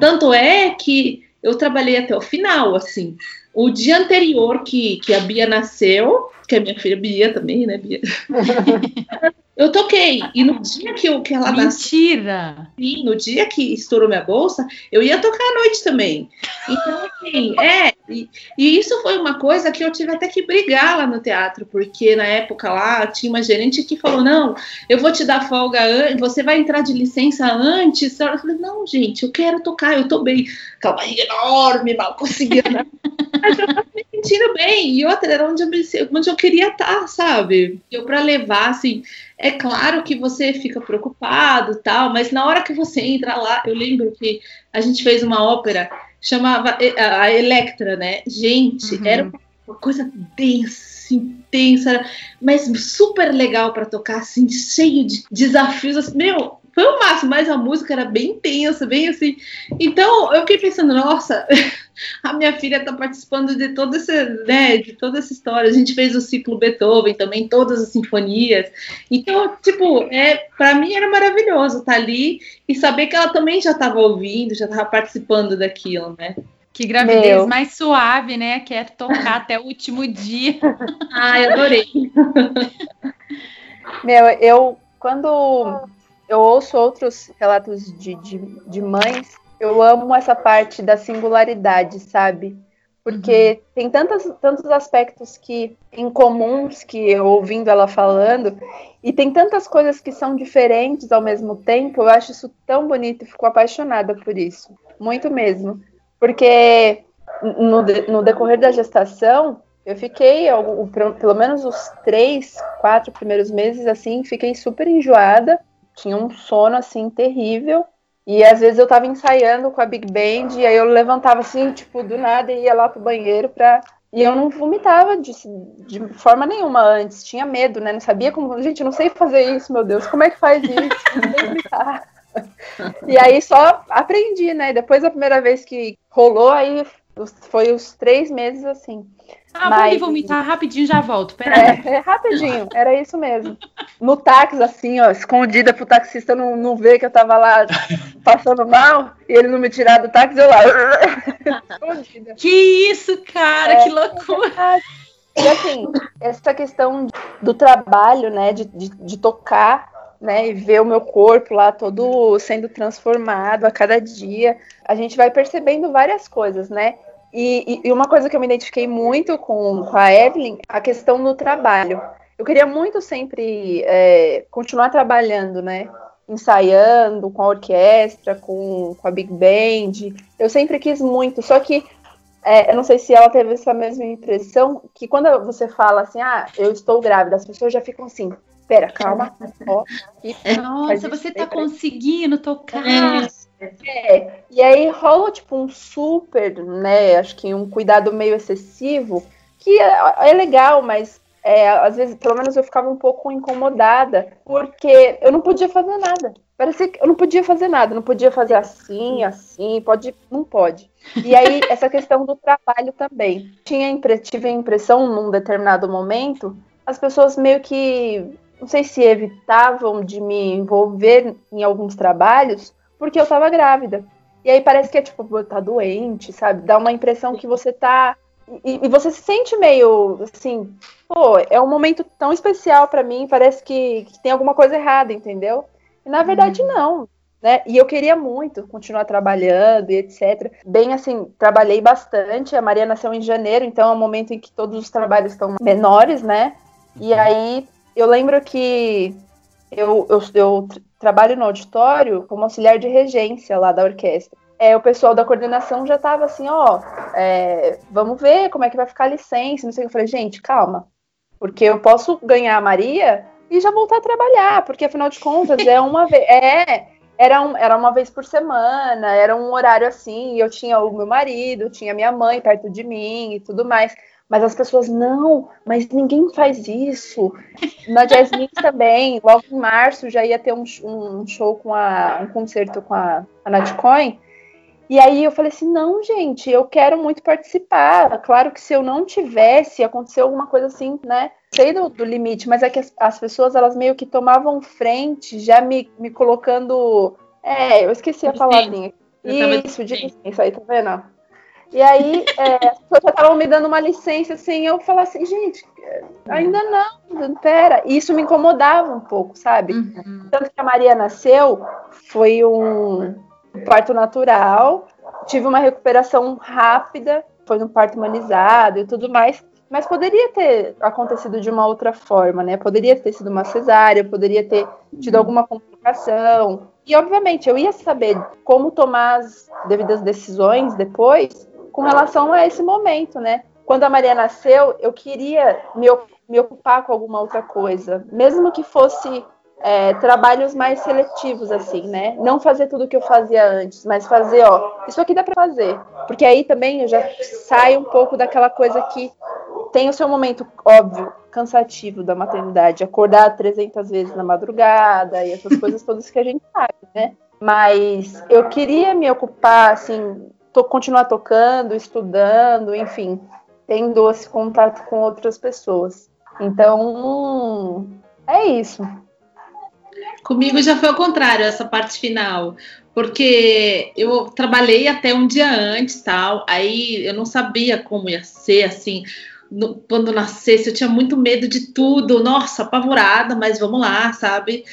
Tanto é que eu trabalhei até o final, assim. O dia anterior que, que a Bia nasceu, que é minha filha Bia também, né, Bia? eu toquei. E no dia que, eu, que ela Mentira! nasceu. Sim, no dia que estourou minha bolsa, eu ia tocar à noite também. Então, assim, é. E, e, isso foi uma coisa que eu tive até que brigar lá no teatro, porque na época lá tinha uma gerente que falou: não, eu vou te dar folga você vai entrar de licença antes. Eu falei, não, gente, eu quero tocar, eu tô bem. Aquela barriga enorme, mal conseguia. Né? Mas eu tava me sentindo bem. E outra, era onde eu, onde eu queria estar, sabe? Eu, para levar, assim, é claro que você fica preocupado tal, mas na hora que você entra lá, eu lembro que a gente fez uma ópera, chamava a Electra, né? Gente, uhum. era uma coisa densa, intensa, mas super legal para tocar, assim, cheio de desafios. Assim, meu, foi o máximo, mas a música era bem tensa, bem assim. Então eu fiquei pensando, nossa, a minha filha está participando de toda essa, né, de toda essa história. A gente fez o ciclo Beethoven também, todas as sinfonias. Então, tipo, é, para mim era maravilhoso estar tá ali e saber que ela também já estava ouvindo, já estava participando daquilo, né? Que gravidez Meu. mais suave, né? Quer tocar até o último dia. Ai, adorei. Meu, eu quando eu ouço outros relatos de, de, de mães, eu amo essa parte da singularidade, sabe? porque uhum. tem tantos, tantos aspectos que incomuns que eu ouvindo ela falando, e tem tantas coisas que são diferentes ao mesmo tempo, eu acho isso tão bonito e fico apaixonada por isso. Muito mesmo. Porque no, no decorrer da gestação, eu fiquei, pelo menos os três, quatro primeiros meses, assim, fiquei super enjoada, tinha um sono, assim, terrível, e às vezes eu tava ensaiando com a Big Band, e aí eu levantava assim, tipo, do nada e ia lá pro banheiro pra. E eu não vomitava de, de forma nenhuma antes, tinha medo, né? Não sabia como. Gente, eu não sei fazer isso, meu Deus, como é que faz isso? E aí só aprendi, né? Depois a primeira vez que rolou, aí foi os três meses assim. Ah, Mas... vou me vomitar rapidinho já volto. Peraí. É, é, rapidinho, era isso mesmo. No táxi, assim, ó, escondida pro taxista não, não ver que eu tava lá passando mal e ele não me tirar do táxi, eu lá. escondida. Que isso, cara, é, que loucura. E assim, essa questão do trabalho, né, de, de, de tocar né, e ver o meu corpo lá todo sendo transformado a cada dia, a gente vai percebendo várias coisas, né? E, e, uma coisa que eu me identifiquei muito com, com a Evelyn, a questão do trabalho. Eu queria muito sempre é, continuar trabalhando, né? Ensaiando com a orquestra, com, com a Big Band. Eu sempre quis muito, só que é, eu não sei se ela teve essa mesma impressão, que quando você fala assim, ah, eu estou grávida, as pessoas já ficam assim, pera, calma. Ó, Nossa, você está conseguindo tocar. É. É, e aí rola tipo um super, né? Acho que um cuidado meio excessivo, que é, é legal, mas é, às vezes, pelo menos eu ficava um pouco incomodada, porque eu não podia fazer nada. Parecia que eu não podia fazer nada, não podia fazer assim, assim, pode, não pode. E aí, essa questão do trabalho também. Tinha, tive a impressão, num determinado momento, as pessoas meio que, não sei se evitavam de me envolver em alguns trabalhos, porque eu tava grávida. E aí parece que é tipo, tá doente, sabe? Dá uma impressão que você tá. E, e você se sente meio assim, pô, é um momento tão especial para mim, parece que, que, tem alguma coisa errada, entendeu? E na verdade uhum. não. Né? E eu queria muito continuar trabalhando e etc. Bem assim, trabalhei bastante. A Maria nasceu em janeiro, então é um momento em que todos os trabalhos estão menores, né? E uhum. aí eu lembro que eu, eu, eu trabalho no auditório como auxiliar de regência lá da orquestra. É, o pessoal da coordenação já estava assim, ó, é, vamos ver como é que vai ficar a licença, não sei o que. Eu falei, gente, calma, porque eu posso ganhar a Maria e já voltar a trabalhar, porque afinal de contas é uma vez, é, era, um, era uma vez por semana, era um horário assim, eu tinha o meu marido, tinha minha mãe perto de mim e tudo mais. Mas as pessoas, não, mas ninguém faz isso. Na Mix também, logo em março já ia ter um, um show com a, um concerto com a, a Nat Coin. E aí eu falei assim, não, gente, eu quero muito participar. Claro que se eu não tivesse, aconteceu alguma coisa assim, né? Sei do, do limite, mas é que as, as, pessoas, elas meio que tomavam frente, já me, me colocando. É, eu esqueci a palavrinha. Isso, de isso aí, tá vendo? E aí, é, as pessoas já estavam me dando uma licença sem eu falar assim, gente, ainda não, pera. E isso me incomodava um pouco, sabe? Uhum. Tanto que a Maria nasceu, foi um parto natural, tive uma recuperação rápida, foi um parto humanizado e tudo mais. Mas poderia ter acontecido de uma outra forma, né? Poderia ter sido uma cesárea, poderia ter tido uhum. alguma complicação. E, obviamente, eu ia saber como tomar as devidas decisões depois, com relação a esse momento, né? Quando a Maria nasceu, eu queria me, me ocupar com alguma outra coisa, mesmo que fosse é, trabalhos mais seletivos, assim, né? Não fazer tudo o que eu fazia antes, mas fazer, ó, isso aqui dá para fazer. Porque aí também eu já saio um pouco daquela coisa que tem o seu momento, óbvio, cansativo da maternidade, acordar 300 vezes na madrugada e essas coisas todas que a gente sabe, né? Mas eu queria me ocupar, assim, to continuar tocando, estudando, enfim, tendo esse contato com outras pessoas. Então, é isso. Comigo já foi ao contrário, essa parte final. Porque eu trabalhei até um dia antes, tal. Aí eu não sabia como ia ser, assim. No, quando nascesse, eu tinha muito medo de tudo. Nossa, apavorada, mas vamos lá, sabe?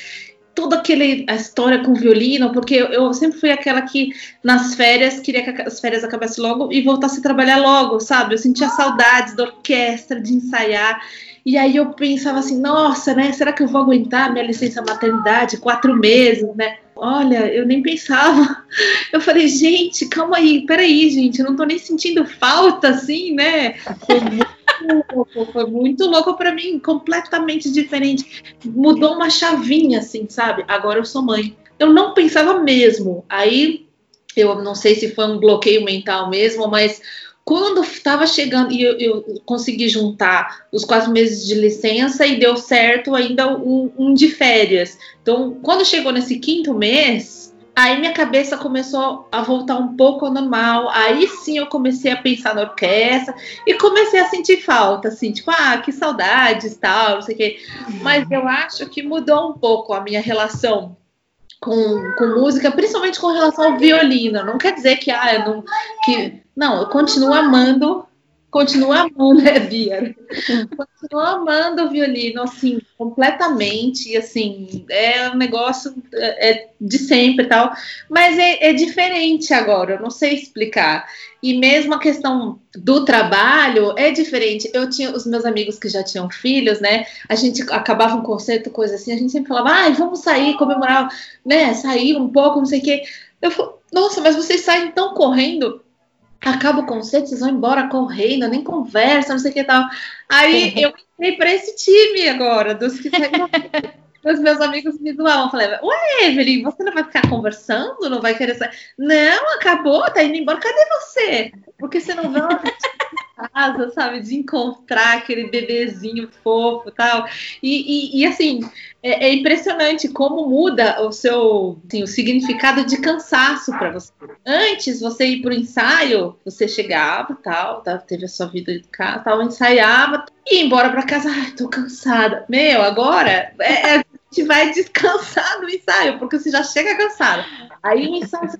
Toda aquele a história com violino, porque eu, eu, sempre fui aquela que nas férias queria que as férias acabassem logo e voltasse a trabalhar logo, sabe? Eu sentia saudades da orquestra, de ensaiar. E aí eu pensava assim, nossa, né? Será que eu vou aguentar minha licença maternidade quatro meses, né? Olha, eu nem pensava. Eu falei, gente, calma aí, peraí, gente, eu não tô nem sentindo falta, assim, né? Foi muito louco, foi muito louco para mim, completamente diferente. Mudou uma chavinha, assim, sabe? Agora eu sou mãe. Eu não pensava mesmo. Aí, eu não sei se foi um bloqueio mental mesmo, mas quando estava chegando e eu, eu, consegui juntar os quatro meses de licença e deu certo ainda um, um, de férias. Então, quando chegou nesse quinto mês, aí minha cabeça começou a voltar um pouco ao normal. Aí sim eu comecei a pensar na orquestra e comecei a sentir falta, assim, tipo, ah, que saudades, tal, não sei o quê. Mas eu acho que mudou um pouco a minha relação com, com música, principalmente com relação ao violino. Não quer dizer que, ah, eu não. Que, não, eu continuo amando, continuo amando, né, Bia? Continuo amando o violino, assim, completamente, e assim, é um negócio é, é de sempre e tal, mas é, é diferente agora, eu não sei explicar. E mesmo a questão do trabalho é diferente. Eu tinha os meus amigos que já tinham filhos, né? A gente acabava um concerto, coisa assim, a gente sempre falava, ai, vamos sair, comemorar, né? Sair um pouco, não sei o quê. Eu falo, nossa, mas vocês saem tão correndo acaba o concerto, vocês vão embora correndo, nem conversa, não sei o que tal. Aí eu entrei para esse time agora, dos que os meus amigos me zoavam. Falei, ué, Evelyn, você não vai ficar conversando? Não vai querer sair? Não, acabou, tá indo embora. Cadê você? Porque você não vai casa, sabe? De encontrar aquele bebezinho fofo tal. E, e, e assim, é, é, impressionante como muda o seu assim, o significado de cansaço para você. Antes, você ir para o ensaio, você chegava, tal, tá, teve a sua vida de casa, tal, ensaiava, e ia embora para casa, ai, tô cansada. Meu, agora é, é, a gente vai descansar no ensaio, porque você já chega cansado. Aí o ensaio você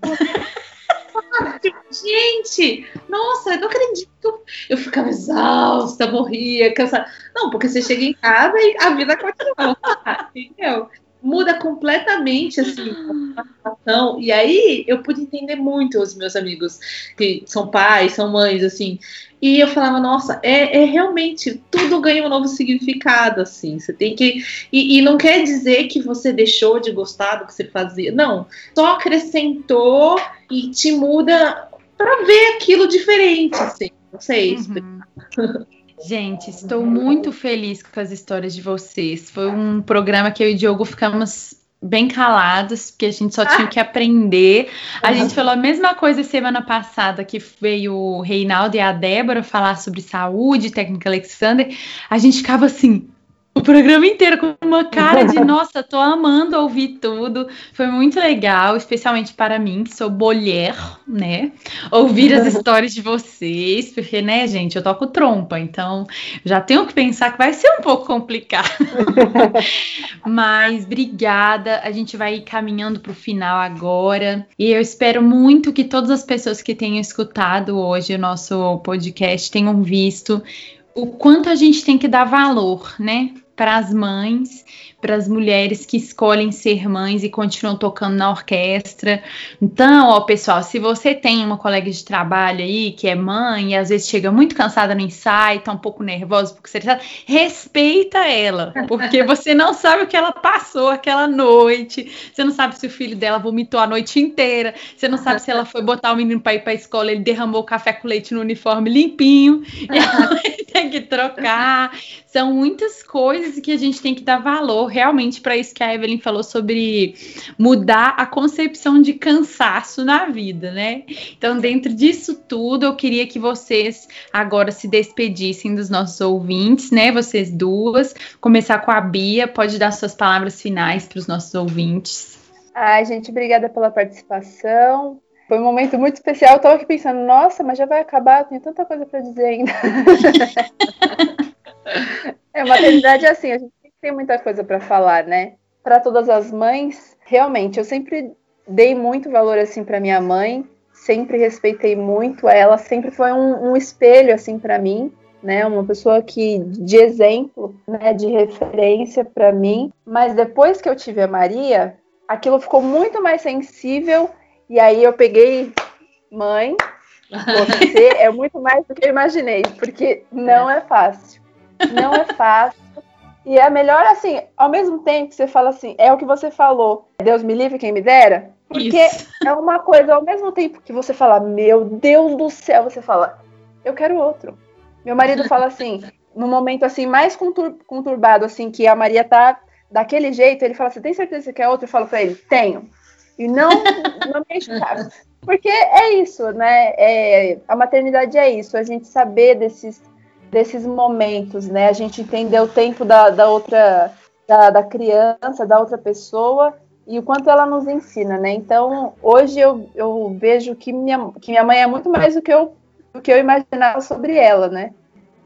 gente, nossa, eu não acredito. Eu ficava exausta, morria, cansada. Não, porque você chega em casa e a vida continua, entendeu? Muda completamente assim a situação. E aí eu pude entender muito os meus amigos que são pais, são mães, assim. E eu falava, nossa, é, é, realmente tudo ganha um novo significado, assim. Você tem que. E, e, não quer dizer que você deixou de gostar do que você fazia. Não. Só acrescentou e te muda para ver aquilo diferente, assim. Não sei uhum. Gente, estou muito feliz com as histórias de vocês. Foi um programa que eu e o Diogo ficamos bem calados, porque a gente só tinha que aprender. A uhum. gente falou a mesma coisa semana passada, que veio o Reinaldo e a Débora falar sobre saúde, técnica Alexander. A gente ficava assim, programa inteiro com uma cara de nossa, tô amando ouvir tudo. Foi muito legal, especialmente para mim, que sou bolher, né? Ouvir as histórias de vocês, porque, né, gente, eu toco trompa, então já tenho que pensar que vai ser um pouco complicado. Mas obrigada, a gente vai caminhando para o final agora. E eu espero muito que todas as pessoas que tenham escutado hoje o nosso podcast tenham visto o quanto a gente tem que dar valor, né? Para as mães para as mulheres que escolhem ser mães e continuam tocando na orquestra. Então, ó, pessoal, se você tem uma colega de trabalho aí que é mãe e às vezes chega muito cansada no ensaio, tá um pouco nervosa porque você respeita ela, porque você não sabe o que ela passou aquela noite, você não sabe se o filho dela vomitou a noite inteira, você não sabe se ela foi botar o menino para ir para a escola, ele derramou café com leite no uniforme limpinho, e ela tem que trocar. São muitas coisas que a gente tem que dar valor realmente para isso que a Evelyn falou sobre mudar a concepção de cansaço na vida, né? Então, dentro disso tudo, eu queria que vocês agora se despedissem dos nossos ouvintes, né? Vocês duas. Começar com a Bia, pode dar suas palavras finais para os nossos ouvintes. Ai, gente, obrigada pela participação. Foi um momento muito especial. Eu tava aqui pensando, nossa, mas já vai acabar, tem tanta coisa para dizer ainda. é, maternidade é assim, a gente tem muita coisa para falar, né? Para todas as mães, realmente, eu sempre dei muito valor assim para minha mãe, sempre respeitei muito ela, sempre foi um, um espelho assim para mim. né? Uma pessoa que de exemplo, né, de referência para mim. Mas depois que eu tive a Maria, aquilo ficou muito mais sensível e aí eu peguei mãe, você é muito mais do que eu imaginei, porque não é fácil. Não é fácil. E é melhor assim, ao mesmo tempo que você fala assim, é o que você falou, Deus me livre quem me dera, porque Isso. é uma coisa, ao mesmo tempo que você fala, meu Deus do céu, você fala, eu quero outro. Meu marido fala assim, no momento assim mais contur conturbado assim que a Maria tá daquele jeito, ele fala: "Você tem certeza que você quer outro?" Eu falo para ele: "Tenho". E não não me enche Porque é isso, né? É, a maternidade é isso, a gente saber desses desses momentos, né? A gente entender o tempo da, da outra da, da criança, da outra pessoa e o quanto ela nos ensina, né? Então, hoje eu, eu vejo que minha, que minha mãe é muito mais do que eu do que eu imaginava sobre ela, né?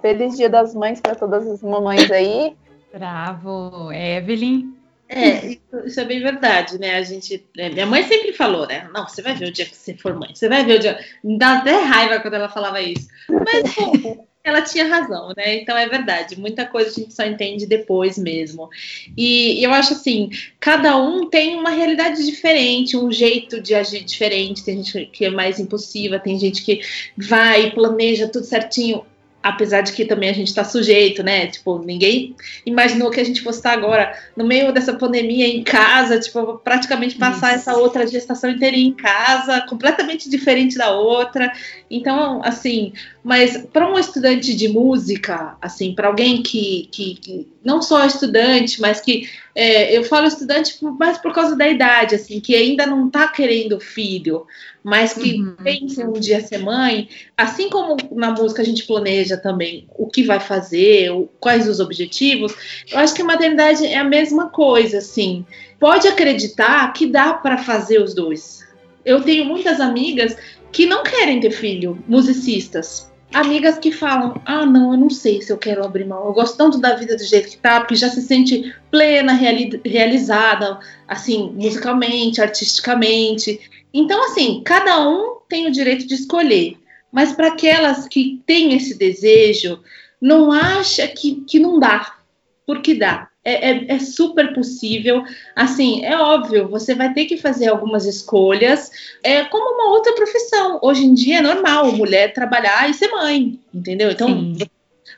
Feliz Dia das Mães para todas as mamães aí. Bravo, Evelyn. É, isso, isso, é bem verdade, né? A gente, é, minha mãe sempre falou, né? Não, você vai ver o dia que você for mãe, você vai ver o dia. Me dá até raiva quando ela falava isso. Mas, pô, ela tinha razão, né? Então é verdade, muita coisa a gente só entende depois mesmo. E eu acho assim, cada um tem uma realidade diferente, um jeito de agir diferente. Tem gente que é mais impulsiva, tem gente que vai, planeja tudo certinho apesar de que também a gente está sujeito, né? Tipo, ninguém imaginou que a gente fosse estar agora no meio dessa pandemia em casa, tipo, praticamente passar Isso. essa outra gestação inteirinha em casa, completamente diferente da outra. Então, assim, mas para um estudante de música, assim, para alguém que, que, que, não só estudante, mas que é, eu falo estudante mais por causa da idade, assim, que ainda não está querendo filho, mas que uhum. pensa um dia ser mãe, assim como na música a gente planeja também o que vai fazer, o, quais os objetivos, eu acho que a maternidade é a mesma coisa, assim. Pode acreditar que dá para fazer os dois. Eu tenho muitas amigas que não querem ter filho, musicistas. Amigas que falam: Ah, não, eu não sei se eu quero abrir mão. Eu gosto tanto da vida do jeito que tá, porque já se sente plena, reali realizada, assim, musicalmente, artisticamente. Então, assim, cada um tem o direito de escolher. Mas para aquelas que têm esse desejo, não acha que, que não dá, porque dá. É, é, é, super possível. Assim, é óbvio, você vai ter que fazer algumas escolhas, é como uma outra profissão. Hoje em dia é normal mulher trabalhar e ser mãe, entendeu? Então, Sim.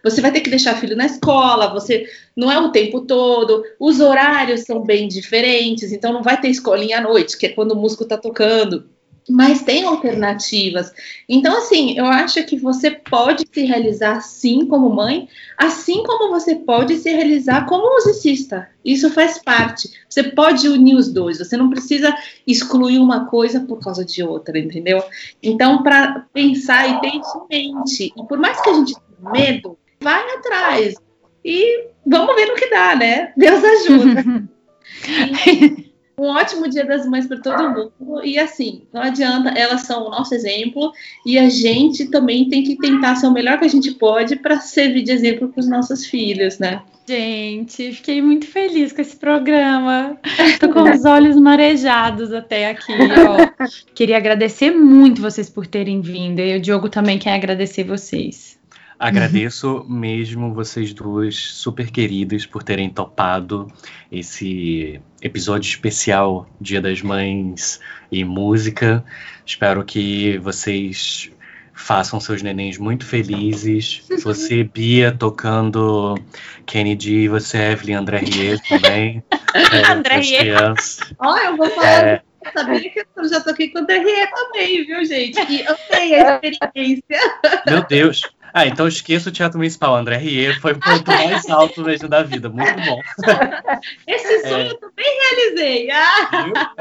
você vai ter que deixar filho na escola, você não é o tempo todo, os horários são bem diferentes, então não vai ter escolinha à noite, que é quando o músico está tocando mas tem alternativas. Então, assim, eu acho que você pode se realizar sim como mãe, assim como você pode se realizar como musicista. Isso faz parte. Você pode unir os dois, você não precisa excluir uma coisa por causa de outra, entendeu? Então, para pensar e ter isso em mente, e por mais que a gente tenha medo, vai atrás. E vamos ver no que dá, né? Deus ajuda. um ótimo Dia das Mães para todo mundo. E assim, não adianta, elas são o nosso exemplo e a gente também tem que tentar ser o melhor que a gente pode para servir de exemplo para os nossos filhos, né? Gente, fiquei muito feliz com esse programa. Tô com os olhos marejados até aqui. Ó. Queria agradecer muito vocês por terem vindo. E o Diogo também quer agradecer vocês. Agradeço mesmo vocês duas, super queridas, por terem topado esse episódio especial Dia das Mães e música. Espero que vocês façam seus nenéns muito felizes. Você, Bia, tocando Kennedy, você, Evelyn, André Rie também. é, André Rie. Olha, eu vou falar. É... Eu sabia que eu já toquei com o André Rie também, viu, gente? E eu tenho a experiência. Meu Deus. Ah, então esqueça o Teatro Municipal. André Rie foi o ponto mais alto mesmo da vida. Muito bom. Esse sonho é... eu também realizei. Ah!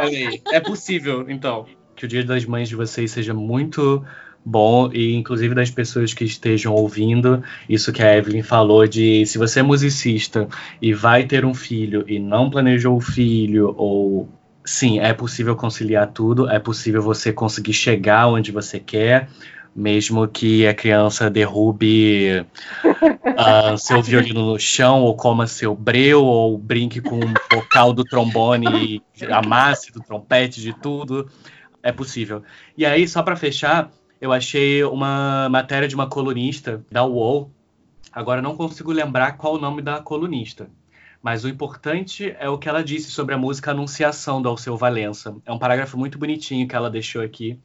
É possível, então, que o Dia das Mães de vocês seja muito bom e inclusive das pessoas que estejam ouvindo isso que a Evelyn falou de se você é musicista e vai ter um filho e não planejou o filho ou sim é possível conciliar tudo é possível você conseguir chegar onde você quer mesmo que a criança derrube uh, seu violino no chão, ou coma seu breu, ou brinque com o vocal do trombone, amasse do trompete, de tudo, é possível. E aí, só para fechar, eu achei uma matéria de uma colunista da UOL, Agora não consigo lembrar qual o nome da colunista. Mas o importante é o que ela disse sobre a música Anunciação do Alceu Valença. É um parágrafo muito bonitinho que ela deixou aqui.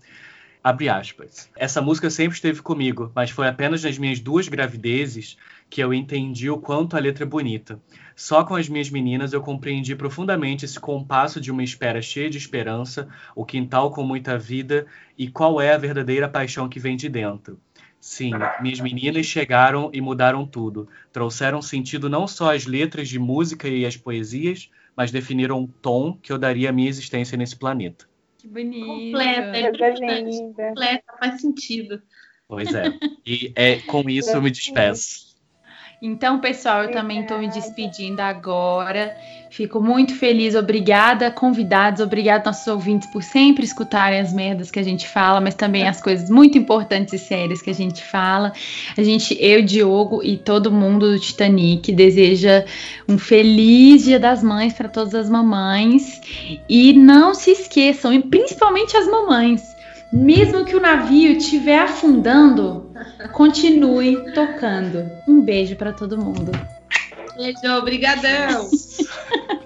Abre aspas. Essa música sempre esteve comigo, mas foi apenas nas minhas duas gravidezes que eu entendi o quanto a letra é bonita. Só com as minhas meninas eu compreendi profundamente esse compasso de uma espera cheia de esperança, o quintal com muita vida e qual é a verdadeira paixão que vem de dentro. Sim, minhas meninas chegaram e mudaram tudo. Trouxeram sentido não só às letras de música e às poesias, mas definiram um tom que eu daria à minha existência nesse planeta. Que bonito. Completa, é completa, faz sentido. Pois é. E é, com isso eu me despeço. Então, pessoal, eu também estou me despedindo agora. Fico muito feliz, obrigada, convidados, obrigada nossos ouvintes por sempre escutarem as merdas que a gente fala, mas também as coisas muito importantes e sérias que a gente fala. A gente, eu, Diogo e todo mundo do Titanic deseja um feliz Dia das Mães para todas as mamães e não se esqueçam, e principalmente as mamães, mesmo que o navio estiver afundando, continue tocando. Um beijo para todo mundo. Beijo, obrigadão.